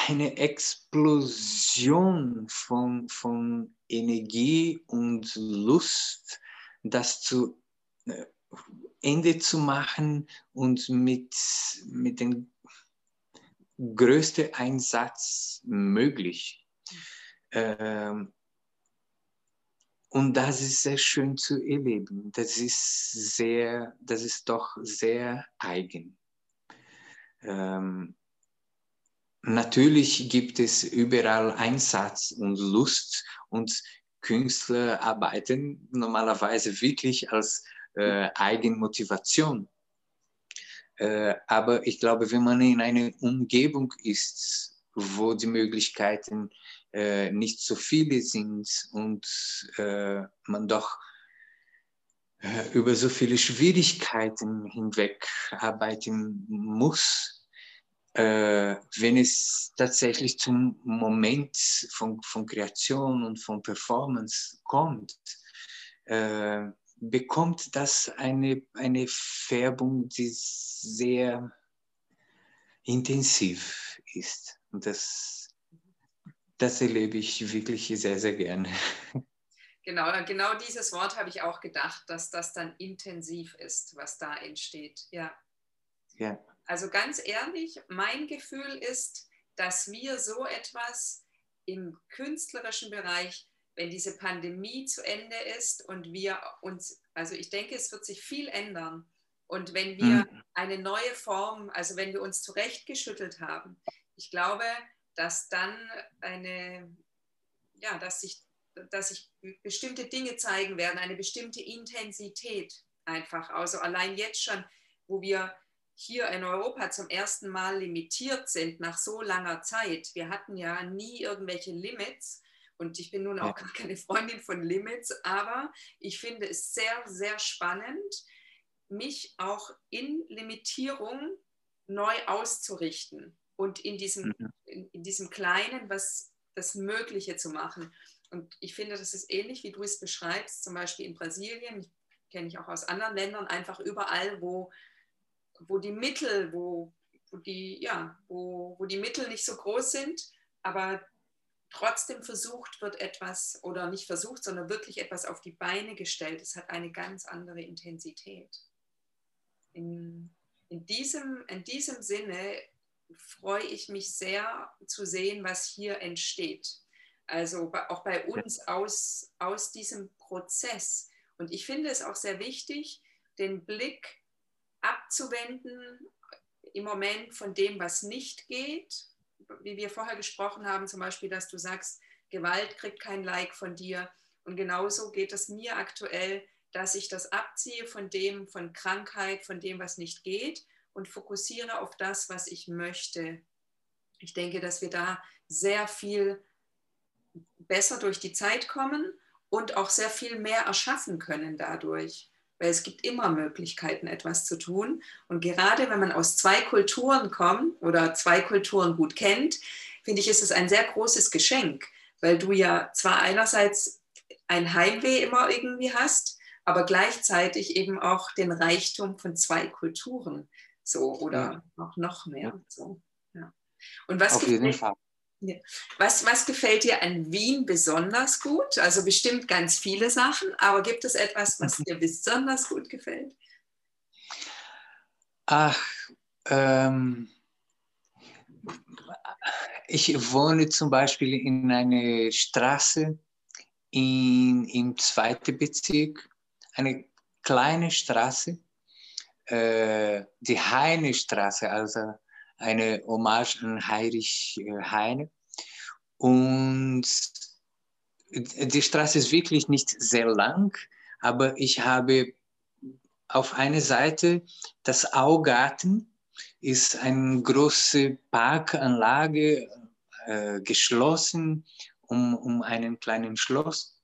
eine Explosion von, von Energie und Lust, das zu äh, Ende zu machen und mit, mit dem größten Einsatz möglich. Ähm, und das ist sehr schön zu erleben. Das ist sehr, das ist doch sehr eigen. Ähm, natürlich gibt es überall Einsatz und Lust und Künstler arbeiten normalerweise wirklich als äh, Eigenmotivation. Äh, aber ich glaube, wenn man in einer Umgebung ist, wo die Möglichkeiten äh, nicht so viele sind und äh, man doch äh, über so viele Schwierigkeiten hinweg arbeiten muss, wenn es tatsächlich zum Moment von, von Kreation und von Performance kommt, äh, bekommt das eine, eine Färbung, die sehr intensiv ist. Und das, das erlebe ich wirklich sehr, sehr gerne. Genau, genau dieses Wort habe ich auch gedacht, dass das dann intensiv ist, was da entsteht. Ja. ja. Also ganz ehrlich, mein Gefühl ist, dass wir so etwas im künstlerischen Bereich wenn diese Pandemie zu Ende ist und wir uns, also ich denke, es wird sich viel ändern. Und wenn wir mhm. eine neue Form, also wenn wir uns zurechtgeschüttelt haben, ich glaube, dass dann eine, ja, dass sich, dass sich bestimmte Dinge zeigen werden, eine bestimmte Intensität einfach. Also allein jetzt schon, wo wir hier in Europa zum ersten Mal limitiert sind nach so langer Zeit. Wir hatten ja nie irgendwelche Limits und ich bin nun auch gar keine Freundin von Limits, aber ich finde es sehr, sehr spannend, mich auch in Limitierung neu auszurichten und in diesem, mhm. in, in diesem Kleinen was das Mögliche zu machen. Und ich finde, das ist ähnlich, wie du es beschreibst, zum Beispiel in Brasilien, kenne ich auch aus anderen Ländern, einfach überall, wo, wo die Mittel, wo, wo, die, ja, wo, wo die Mittel nicht so groß sind, aber trotzdem versucht wird etwas oder nicht versucht, sondern wirklich etwas auf die Beine gestellt. Es hat eine ganz andere Intensität. In, in, diesem, in diesem Sinne freue ich mich sehr zu sehen, was hier entsteht. Also auch bei uns aus, aus diesem Prozess. Und ich finde es auch sehr wichtig, den Blick abzuwenden im Moment von dem, was nicht geht wie wir vorher gesprochen haben, zum Beispiel, dass du sagst, Gewalt kriegt kein Like von dir. Und genauso geht es mir aktuell, dass ich das abziehe von dem, von Krankheit, von dem, was nicht geht und fokussiere auf das, was ich möchte. Ich denke, dass wir da sehr viel besser durch die Zeit kommen und auch sehr viel mehr erschaffen können dadurch weil es gibt immer Möglichkeiten, etwas zu tun. Und gerade wenn man aus zwei Kulturen kommt oder zwei Kulturen gut kennt, finde ich, ist es ein sehr großes Geschenk, weil du ja zwar einerseits ein Heimweh immer irgendwie hast, aber gleichzeitig eben auch den Reichtum von zwei Kulturen so oder ja. noch, noch mehr. So, ja. Und was Auf jeden Fall. Was, was gefällt dir an Wien besonders gut? Also bestimmt ganz viele Sachen, aber gibt es etwas, was dir besonders gut gefällt? Ach, ähm, ich wohne zum Beispiel in einer Straße in, im zweiten Bezirk, eine kleine Straße, äh, die Heine Straße, also eine Hommage an Heinrich äh, Heine. Und die Straße ist wirklich nicht sehr lang, aber ich habe auf einer Seite das Augarten, ist eine große Parkanlage äh, geschlossen um, um einen kleinen Schloss,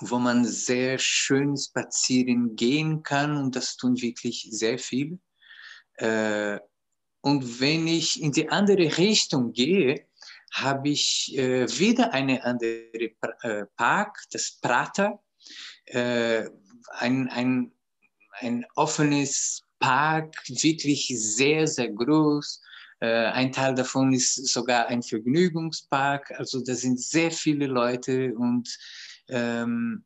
wo man sehr schön spazieren gehen kann und das tun wirklich sehr viele. Äh, und wenn ich in die andere Richtung gehe, habe ich äh, wieder eine andere äh, Park, das Prater, äh, ein, ein, ein offenes Park, wirklich sehr, sehr groß. Äh, ein Teil davon ist sogar ein Vergnügungspark. Also da sind sehr viele Leute und ähm,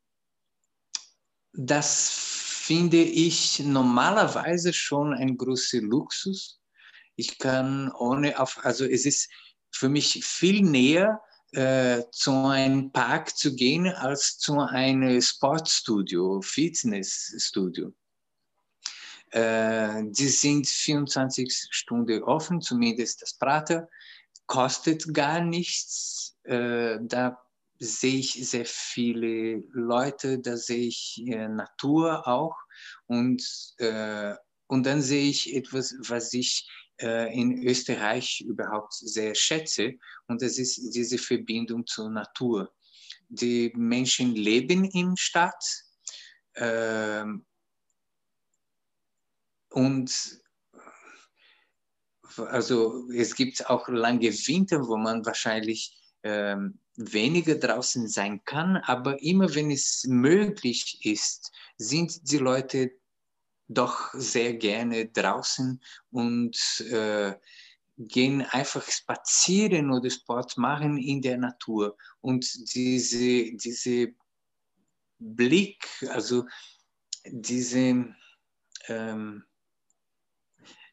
das finde ich normalerweise schon ein großer Luxus. Ich kann ohne auf, also es ist für mich viel näher, äh, zu einem Park zu gehen als zu einem Sportstudio, Fitnessstudio. Äh, die sind 24 Stunden offen, zumindest das Prater, kostet gar nichts. Äh, da sehe ich sehr viele Leute, da sehe ich äh, Natur auch und, äh, und dann sehe ich etwas, was ich in Österreich überhaupt sehr schätze und das ist diese Verbindung zur Natur. Die Menschen leben in Stadt ähm, und also es gibt auch lange Winter, wo man wahrscheinlich ähm, weniger draußen sein kann, aber immer wenn es möglich ist, sind die Leute doch sehr gerne draußen und äh, gehen einfach spazieren oder Sport machen in der Natur. Und diese, diese Blick, also diese ähm,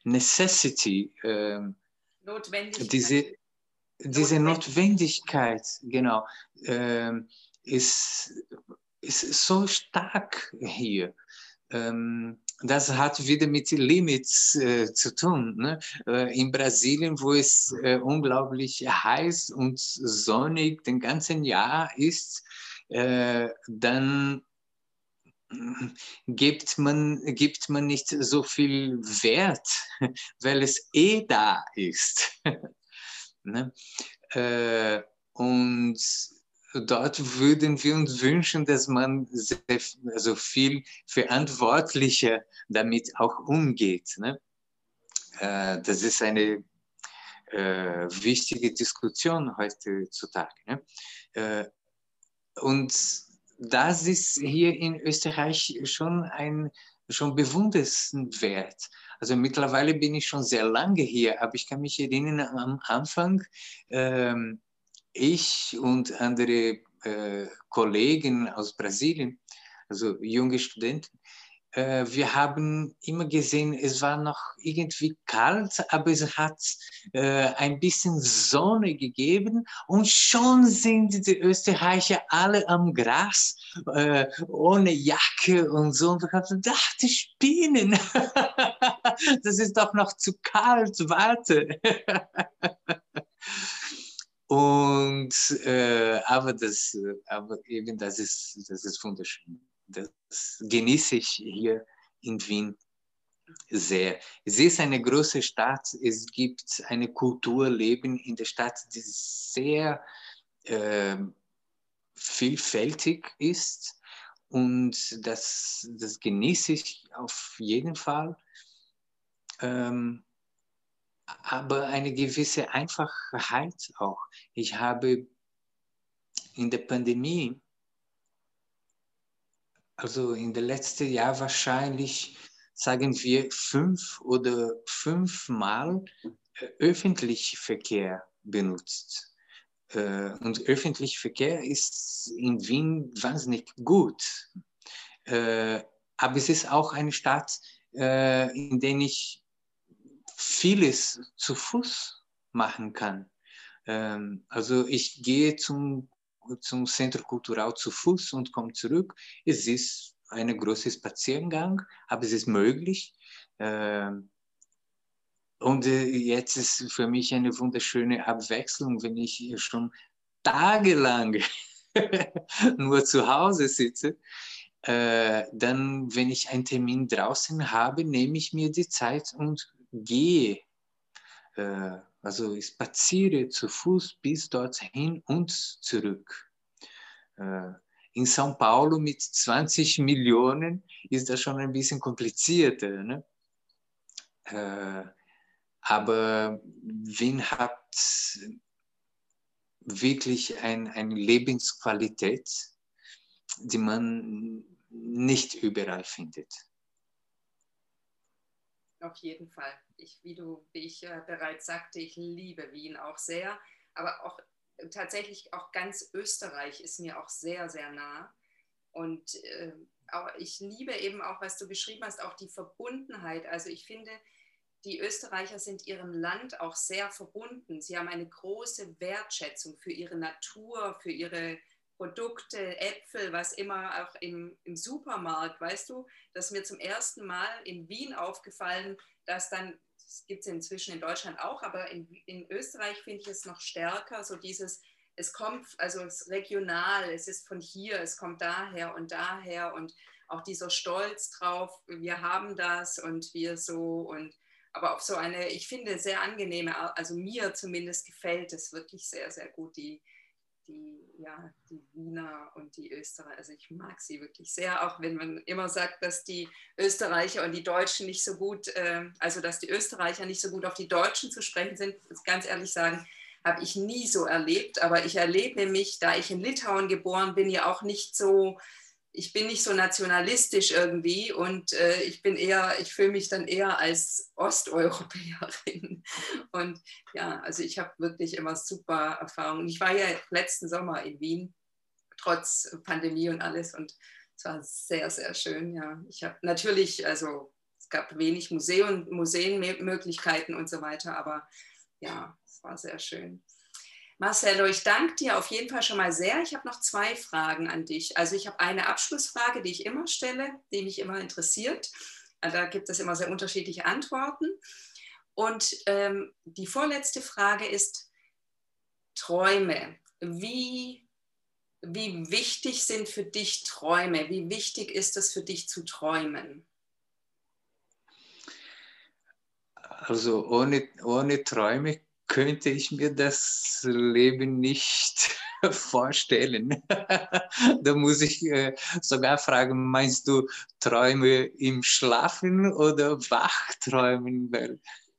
Necessity, ähm, Notwendigkeit. diese diese Notwendigkeit, genau, äh, ist, ist so stark hier. Ähm, das hat wieder mit Limits äh, zu tun. Ne? Äh, in Brasilien, wo es äh, unglaublich heiß und sonnig den ganzen Jahr ist, äh, dann gibt man, gibt man nicht so viel Wert, weil es eh da ist. Ne? Äh, und dort würden wir uns wünschen, dass man sehr, also viel verantwortlicher damit auch umgeht. Ne? Äh, das ist eine äh, wichtige Diskussion heutzutage. Ne? Äh, und das ist hier in Österreich schon ein schon bewundernswert. Also mittlerweile bin ich schon sehr lange hier, aber ich kann mich erinnern, am Anfang, ähm, ich und andere äh, Kollegen aus Brasilien, also junge Studenten, äh, wir haben immer gesehen, es war noch irgendwie kalt, aber es hat äh, ein bisschen Sonne gegeben und schon sind die Österreicher alle am Gras, äh, ohne Jacke und so. Und ich habe gedacht, die Spinnen, das ist doch noch zu kalt, warte. und äh, aber das, aber eben das ist, das ist wunderschön das genieße ich hier in Wien sehr. Es ist eine große Stadt, es gibt eine Kulturleben in der Stadt, die sehr äh, vielfältig ist und das, das genieße ich auf jeden Fall. Ähm, aber eine gewisse Einfachheit auch. Ich habe in der Pandemie also in den letzten Jahren wahrscheinlich, sagen wir, fünf oder fünfmal äh, öffentlichen Verkehr benutzt. Äh, und öffentlicher Verkehr ist in Wien wahnsinnig gut. Äh, aber es ist auch eine Stadt, in der ich vieles zu Fuß machen kann. Ähm, also ich gehe zum zum Centro Cultural zu Fuß und komme zurück. Es ist ein großer Spaziergang, aber es ist möglich. Ähm, und äh, jetzt ist für mich eine wunderschöne Abwechslung, wenn ich schon tagelang nur zu Hause sitze. Äh, dann, wenn ich einen Termin draußen habe, nehme ich mir die Zeit und gehe. Äh, also ich spaziere zu Fuß bis dorthin und zurück. Äh, in São Paulo mit 20 Millionen ist das schon ein bisschen komplizierter. Ne? Äh, Aber Wien hat wirklich ein, eine Lebensqualität, die man nicht überall findet. Auf jeden Fall. Ich, wie, du, wie ich äh, bereits sagte, ich liebe Wien auch sehr, aber auch tatsächlich auch ganz Österreich ist mir auch sehr, sehr nah. Und äh, auch, ich liebe eben auch, was du beschrieben hast, auch die Verbundenheit. Also ich finde, die Österreicher sind ihrem Land auch sehr verbunden. Sie haben eine große Wertschätzung für ihre Natur, für ihre Produkte, Äpfel, was immer auch im, im Supermarkt, weißt du, dass mir zum ersten Mal in Wien aufgefallen, dass dann, das gibt es inzwischen in Deutschland auch, aber in, in Österreich finde ich es noch stärker, so dieses, es kommt, also es ist regional, es ist von hier, es kommt daher und daher und auch dieser Stolz drauf, wir haben das und wir so und aber auf so eine, ich finde, sehr angenehme, also mir zumindest gefällt es wirklich sehr, sehr gut, die, die, ja, die Wiener und die Österreicher. Also ich mag sie wirklich sehr, auch wenn man immer sagt, dass die Österreicher und die Deutschen nicht so gut, äh, also dass die Österreicher nicht so gut auf die Deutschen zu sprechen sind, ganz ehrlich sagen, habe ich nie so erlebt. Aber ich erlebe mich, da ich in Litauen geboren bin, ja auch nicht so ich bin nicht so nationalistisch irgendwie und äh, ich bin eher, ich fühle mich dann eher als Osteuropäerin. Und ja, also ich habe wirklich immer super Erfahrungen. Ich war ja letzten Sommer in Wien, trotz Pandemie und alles und es war sehr, sehr schön. Ja, ich habe natürlich, also es gab wenig Museum, Museenmöglichkeiten und so weiter, aber ja, es war sehr schön. Marcelo, ich danke dir auf jeden Fall schon mal sehr. Ich habe noch zwei Fragen an dich. Also ich habe eine Abschlussfrage, die ich immer stelle, die mich immer interessiert. Da gibt es immer sehr unterschiedliche Antworten. Und ähm, die vorletzte Frage ist Träume. Wie, wie wichtig sind für dich Träume? Wie wichtig ist es für dich zu träumen? Also ohne, ohne Träume könnte ich mir das Leben nicht vorstellen. da muss ich äh, sogar fragen, meinst du Träume im Schlafen oder Wachträumen?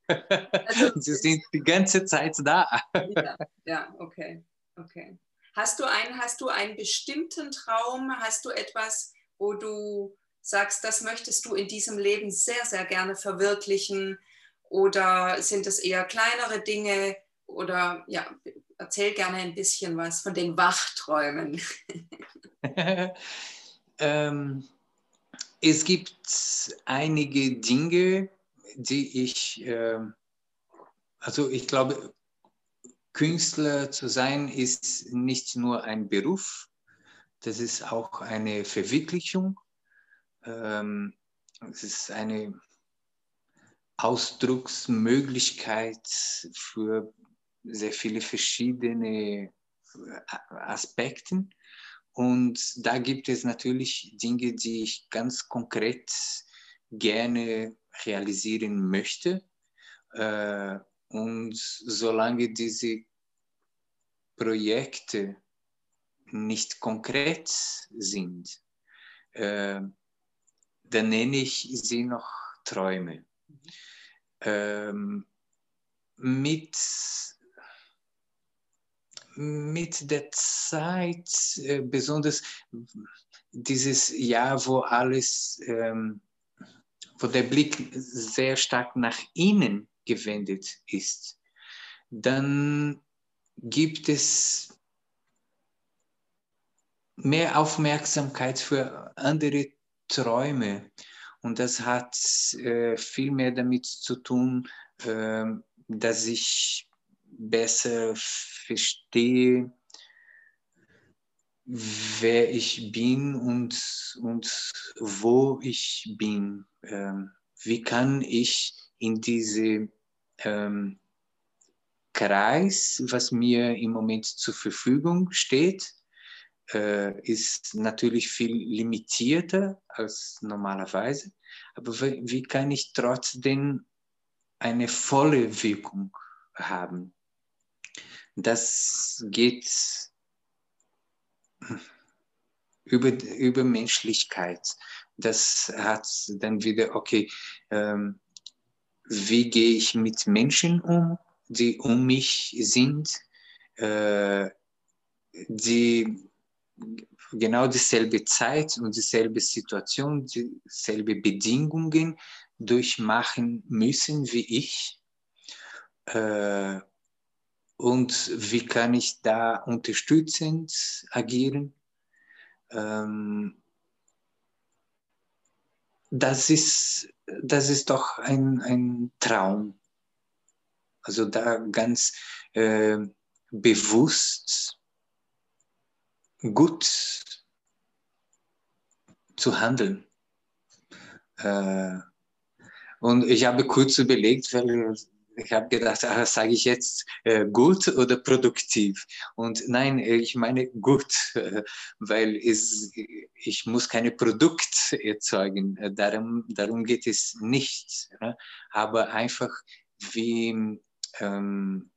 also, Sie sind die ganze Zeit da. ja, ja, okay, okay. Hast du, einen, hast du einen bestimmten Traum? Hast du etwas, wo du sagst, das möchtest du in diesem Leben sehr, sehr gerne verwirklichen? Oder sind es eher kleinere Dinge? Oder ja, erzähl gerne ein bisschen was von den Wachträumen. ähm, es gibt einige Dinge, die ich, äh, also ich glaube, Künstler zu sein ist nicht nur ein Beruf, das ist auch eine Verwirklichung. Ähm, es ist eine Ausdrucksmöglichkeit für sehr viele verschiedene Aspekte. Und da gibt es natürlich Dinge, die ich ganz konkret gerne realisieren möchte. Äh, und solange diese Projekte nicht konkret sind, äh, dann nenne ich sie noch Träume ähm, mit, mit der Zeit, äh, besonders dieses Jahr, wo alles, ähm, wo der Blick sehr stark nach innen gewendet ist, dann gibt es mehr Aufmerksamkeit für andere Träume. Und das hat äh, viel mehr damit zu tun, äh, dass ich besser verstehe, wer ich bin und, und wo ich bin. Ähm, wie kann ich in diese ähm, Kreis, was mir im Moment zur Verfügung steht, äh, ist natürlich viel limitierter als normalerweise. Aber wie kann ich trotzdem eine volle Wirkung haben? Das geht über, über Menschlichkeit. Das hat dann wieder, okay, ähm, wie gehe ich mit Menschen um, die um mich sind, äh, die genau dieselbe Zeit und dieselbe Situation, dieselbe Bedingungen durchmachen müssen wie ich. Äh, und wie kann ich da unterstützend agieren? Ähm, das, ist, das ist doch ein, ein Traum. Also da ganz äh, bewusst gut zu handeln. Äh, und ich habe kurz überlegt, weil ich habe gedacht, ah, sage ich jetzt äh, gut oder produktiv? Und nein, ich meine gut, weil es, ich muss keine Produkt erzeugen. Darum, darum geht es nicht. Ja? Aber einfach wie ähm,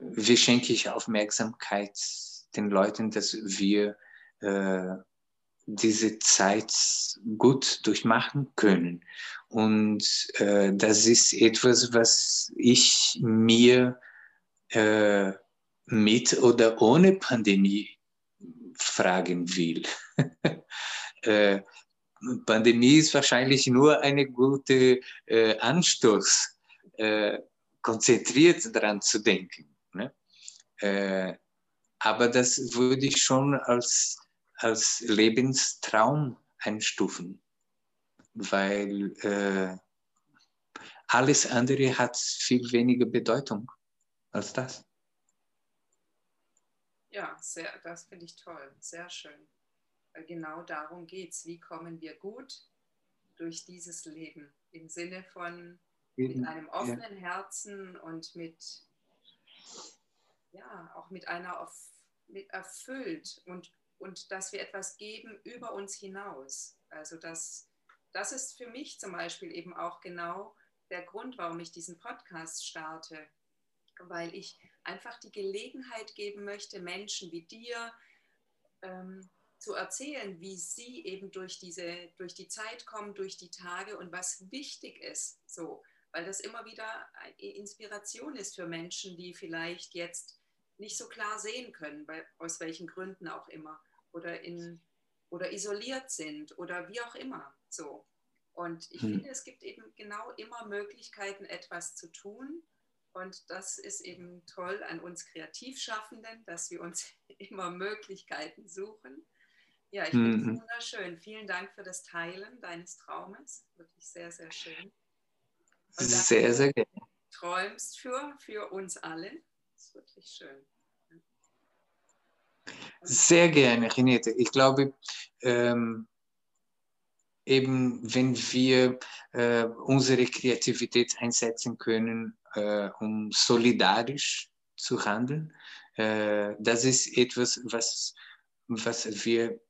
wie schenke ich Aufmerksamkeit den Leuten, dass wir äh, diese Zeit gut durchmachen können. Und äh, das ist etwas, was ich mir äh, mit oder ohne Pandemie fragen will. äh, Pandemie ist wahrscheinlich nur eine gute äh, Anstoß, äh, konzentriert daran zu denken. Äh, aber das würde ich schon als, als Lebenstraum einstufen, weil äh, alles andere hat viel weniger Bedeutung als das. Ja, sehr, das finde ich toll, sehr schön. Genau darum geht es. Wie kommen wir gut durch dieses Leben? Im Sinne von mit einem offenen ja. Herzen und mit ja, auch mit einer mit erfüllt und, und dass wir etwas geben über uns hinaus. Also das, das ist für mich zum Beispiel eben auch genau der Grund, warum ich diesen Podcast starte, weil ich einfach die Gelegenheit geben möchte, Menschen wie dir ähm, zu erzählen, wie sie eben durch, diese, durch die Zeit kommen, durch die Tage und was wichtig ist. So, weil das immer wieder Inspiration ist für Menschen, die vielleicht jetzt nicht so klar sehen können, weil, aus welchen Gründen auch immer, oder, in, oder isoliert sind oder wie auch immer. So. Und ich hm. finde, es gibt eben genau immer Möglichkeiten, etwas zu tun. Und das ist eben toll an uns Kreativschaffenden, dass wir uns immer Möglichkeiten suchen. Ja, ich finde es mhm. wunderschön. Vielen Dank für das Teilen deines Traumes. Wirklich sehr, sehr schön. Und sehr, sehr gerne. Träumst für, für uns alle ist wirklich schön. Sehr gerne, Renate. Ich glaube, ähm, eben wenn wir äh, unsere Kreativität einsetzen können, äh, um solidarisch zu handeln, äh, das ist etwas, was, was wir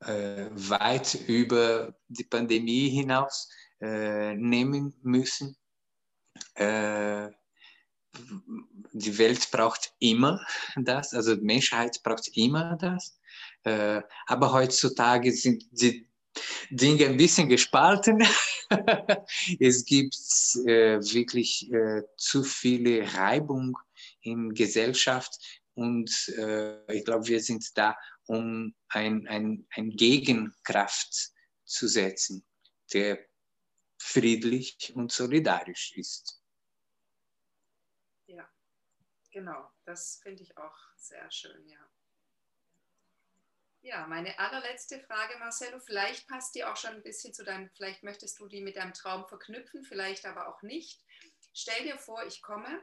äh, weit über die Pandemie hinaus äh, nehmen müssen. Die Welt braucht immer das, also die Menschheit braucht immer das. Äh, aber heutzutage sind die Dinge ein bisschen gespalten. es gibt äh, wirklich äh, zu viele Reibung in Gesellschaft und äh, ich glaube, wir sind da, um ein, ein, ein Gegenkraft zu setzen, der friedlich und solidarisch ist. Genau, das finde ich auch sehr schön, ja. Ja, meine allerletzte Frage, Marcelo, vielleicht passt die auch schon ein bisschen zu deinem, vielleicht möchtest du die mit deinem Traum verknüpfen, vielleicht aber auch nicht. Stell dir vor, ich komme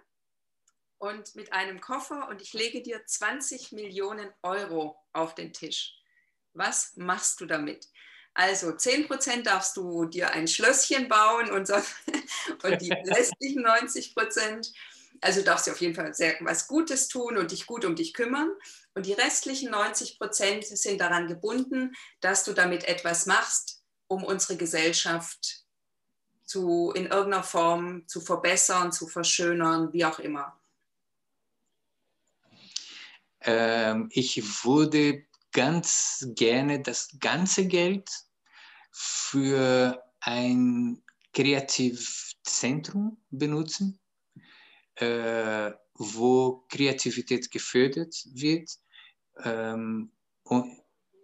und mit einem Koffer und ich lege dir 20 Millionen Euro auf den Tisch. Was machst du damit? Also 10% darfst du dir ein Schlösschen bauen und, so, und die restlichen 90 Prozent also darfst du auf jeden Fall sehr was Gutes tun und dich gut um dich kümmern. Und die restlichen 90 Prozent sind daran gebunden, dass du damit etwas machst, um unsere Gesellschaft zu, in irgendeiner Form zu verbessern, zu verschönern, wie auch immer. Ähm, ich würde ganz gerne das ganze Geld für ein Kreativzentrum benutzen, äh, wo Kreativität gefördert wird. Ähm,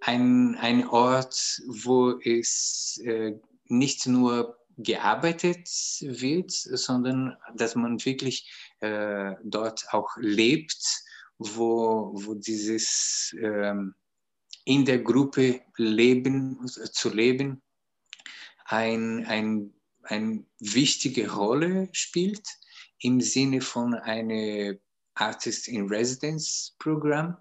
ein, ein Ort, wo es äh, nicht nur gearbeitet wird, sondern dass man wirklich äh, dort auch lebt, wo, wo dieses ähm, in der Gruppe leben, zu leben ein, ein, eine wichtige Rolle spielt im Sinne von einem Artist in Residence Programm.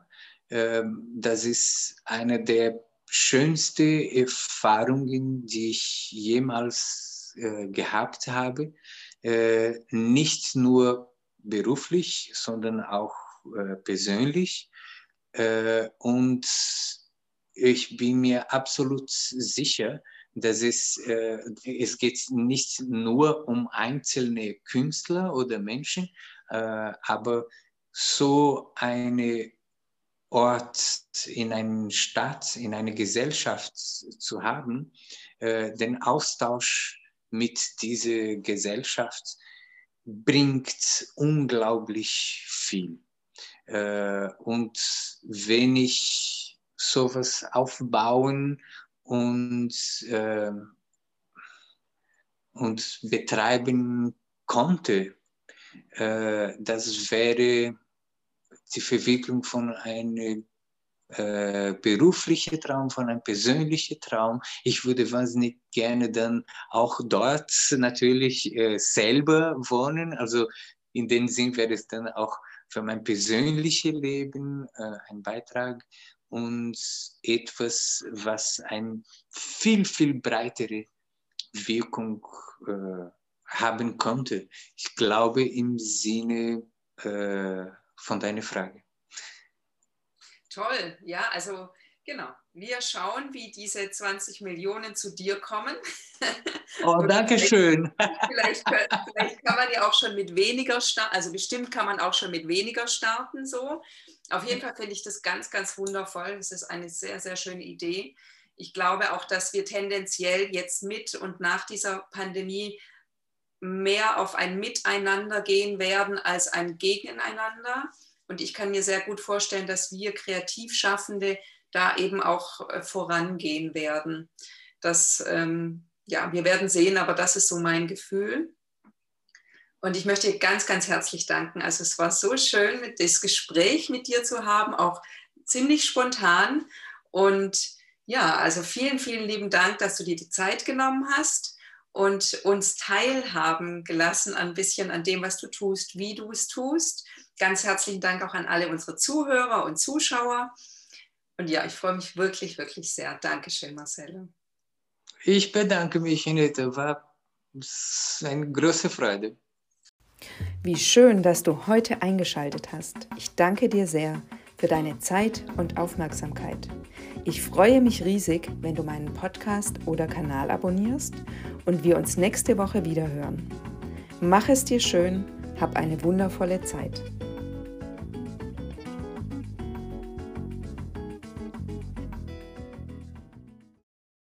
Ähm, das ist eine der schönsten Erfahrungen, die ich jemals äh, gehabt habe. Äh, nicht nur beruflich, sondern auch äh, persönlich. und ich bin mir absolut sicher, dass es, äh, es geht nicht nur um einzelne Künstler oder Menschen, äh, aber so eine Ort in einer Stadt, in einer Gesellschaft zu haben, äh, den Austausch mit dieser Gesellschaft bringt unglaublich viel. Äh, und wenn ich sowas aufbauen und, äh, und betreiben konnte, äh, das wäre die Verwicklung von einem äh, beruflichen Traum, von einem persönlichen Traum. Ich würde wahnsinnig gerne dann auch dort natürlich äh, selber wohnen. Also in dem Sinn wäre es dann auch für mein persönliches Leben äh, ein Beitrag und etwas, was eine viel, viel breitere Wirkung äh, haben konnte. Ich glaube im Sinne äh, von deiner Frage. Toll, ja, also genau. Wir schauen, wie diese 20 Millionen zu dir kommen. Oh, danke schön. Vielleicht, vielleicht, kann man ja auch schon mit weniger starten, also bestimmt kann man auch schon mit weniger starten so. Auf jeden Fall finde ich das ganz, ganz wundervoll. Das ist eine sehr, sehr schöne Idee. Ich glaube auch, dass wir tendenziell jetzt mit und nach dieser Pandemie mehr auf ein Miteinander gehen werden als ein Gegeneinander. Und ich kann mir sehr gut vorstellen, dass wir Kreativschaffende da eben auch äh, vorangehen werden. Das, ähm, ja, wir werden sehen, aber das ist so mein Gefühl. Und ich möchte ganz, ganz herzlich danken. Also es war so schön, das Gespräch mit dir zu haben, auch ziemlich spontan. Und ja, also vielen, vielen lieben Dank, dass du dir die Zeit genommen hast und uns teilhaben gelassen ein bisschen an dem, was du tust, wie du es tust. Ganz herzlichen Dank auch an alle unsere Zuhörer und Zuschauer. Und ja, ich freue mich wirklich, wirklich sehr. Dankeschön, Marcelo. Ich bedanke mich, Anita. War eine große Freude. Wie schön, dass du heute eingeschaltet hast. Ich danke dir sehr für deine Zeit und Aufmerksamkeit. Ich freue mich riesig, wenn du meinen Podcast oder Kanal abonnierst und wir uns nächste Woche wieder hören. Mach es dir schön, hab eine wundervolle Zeit.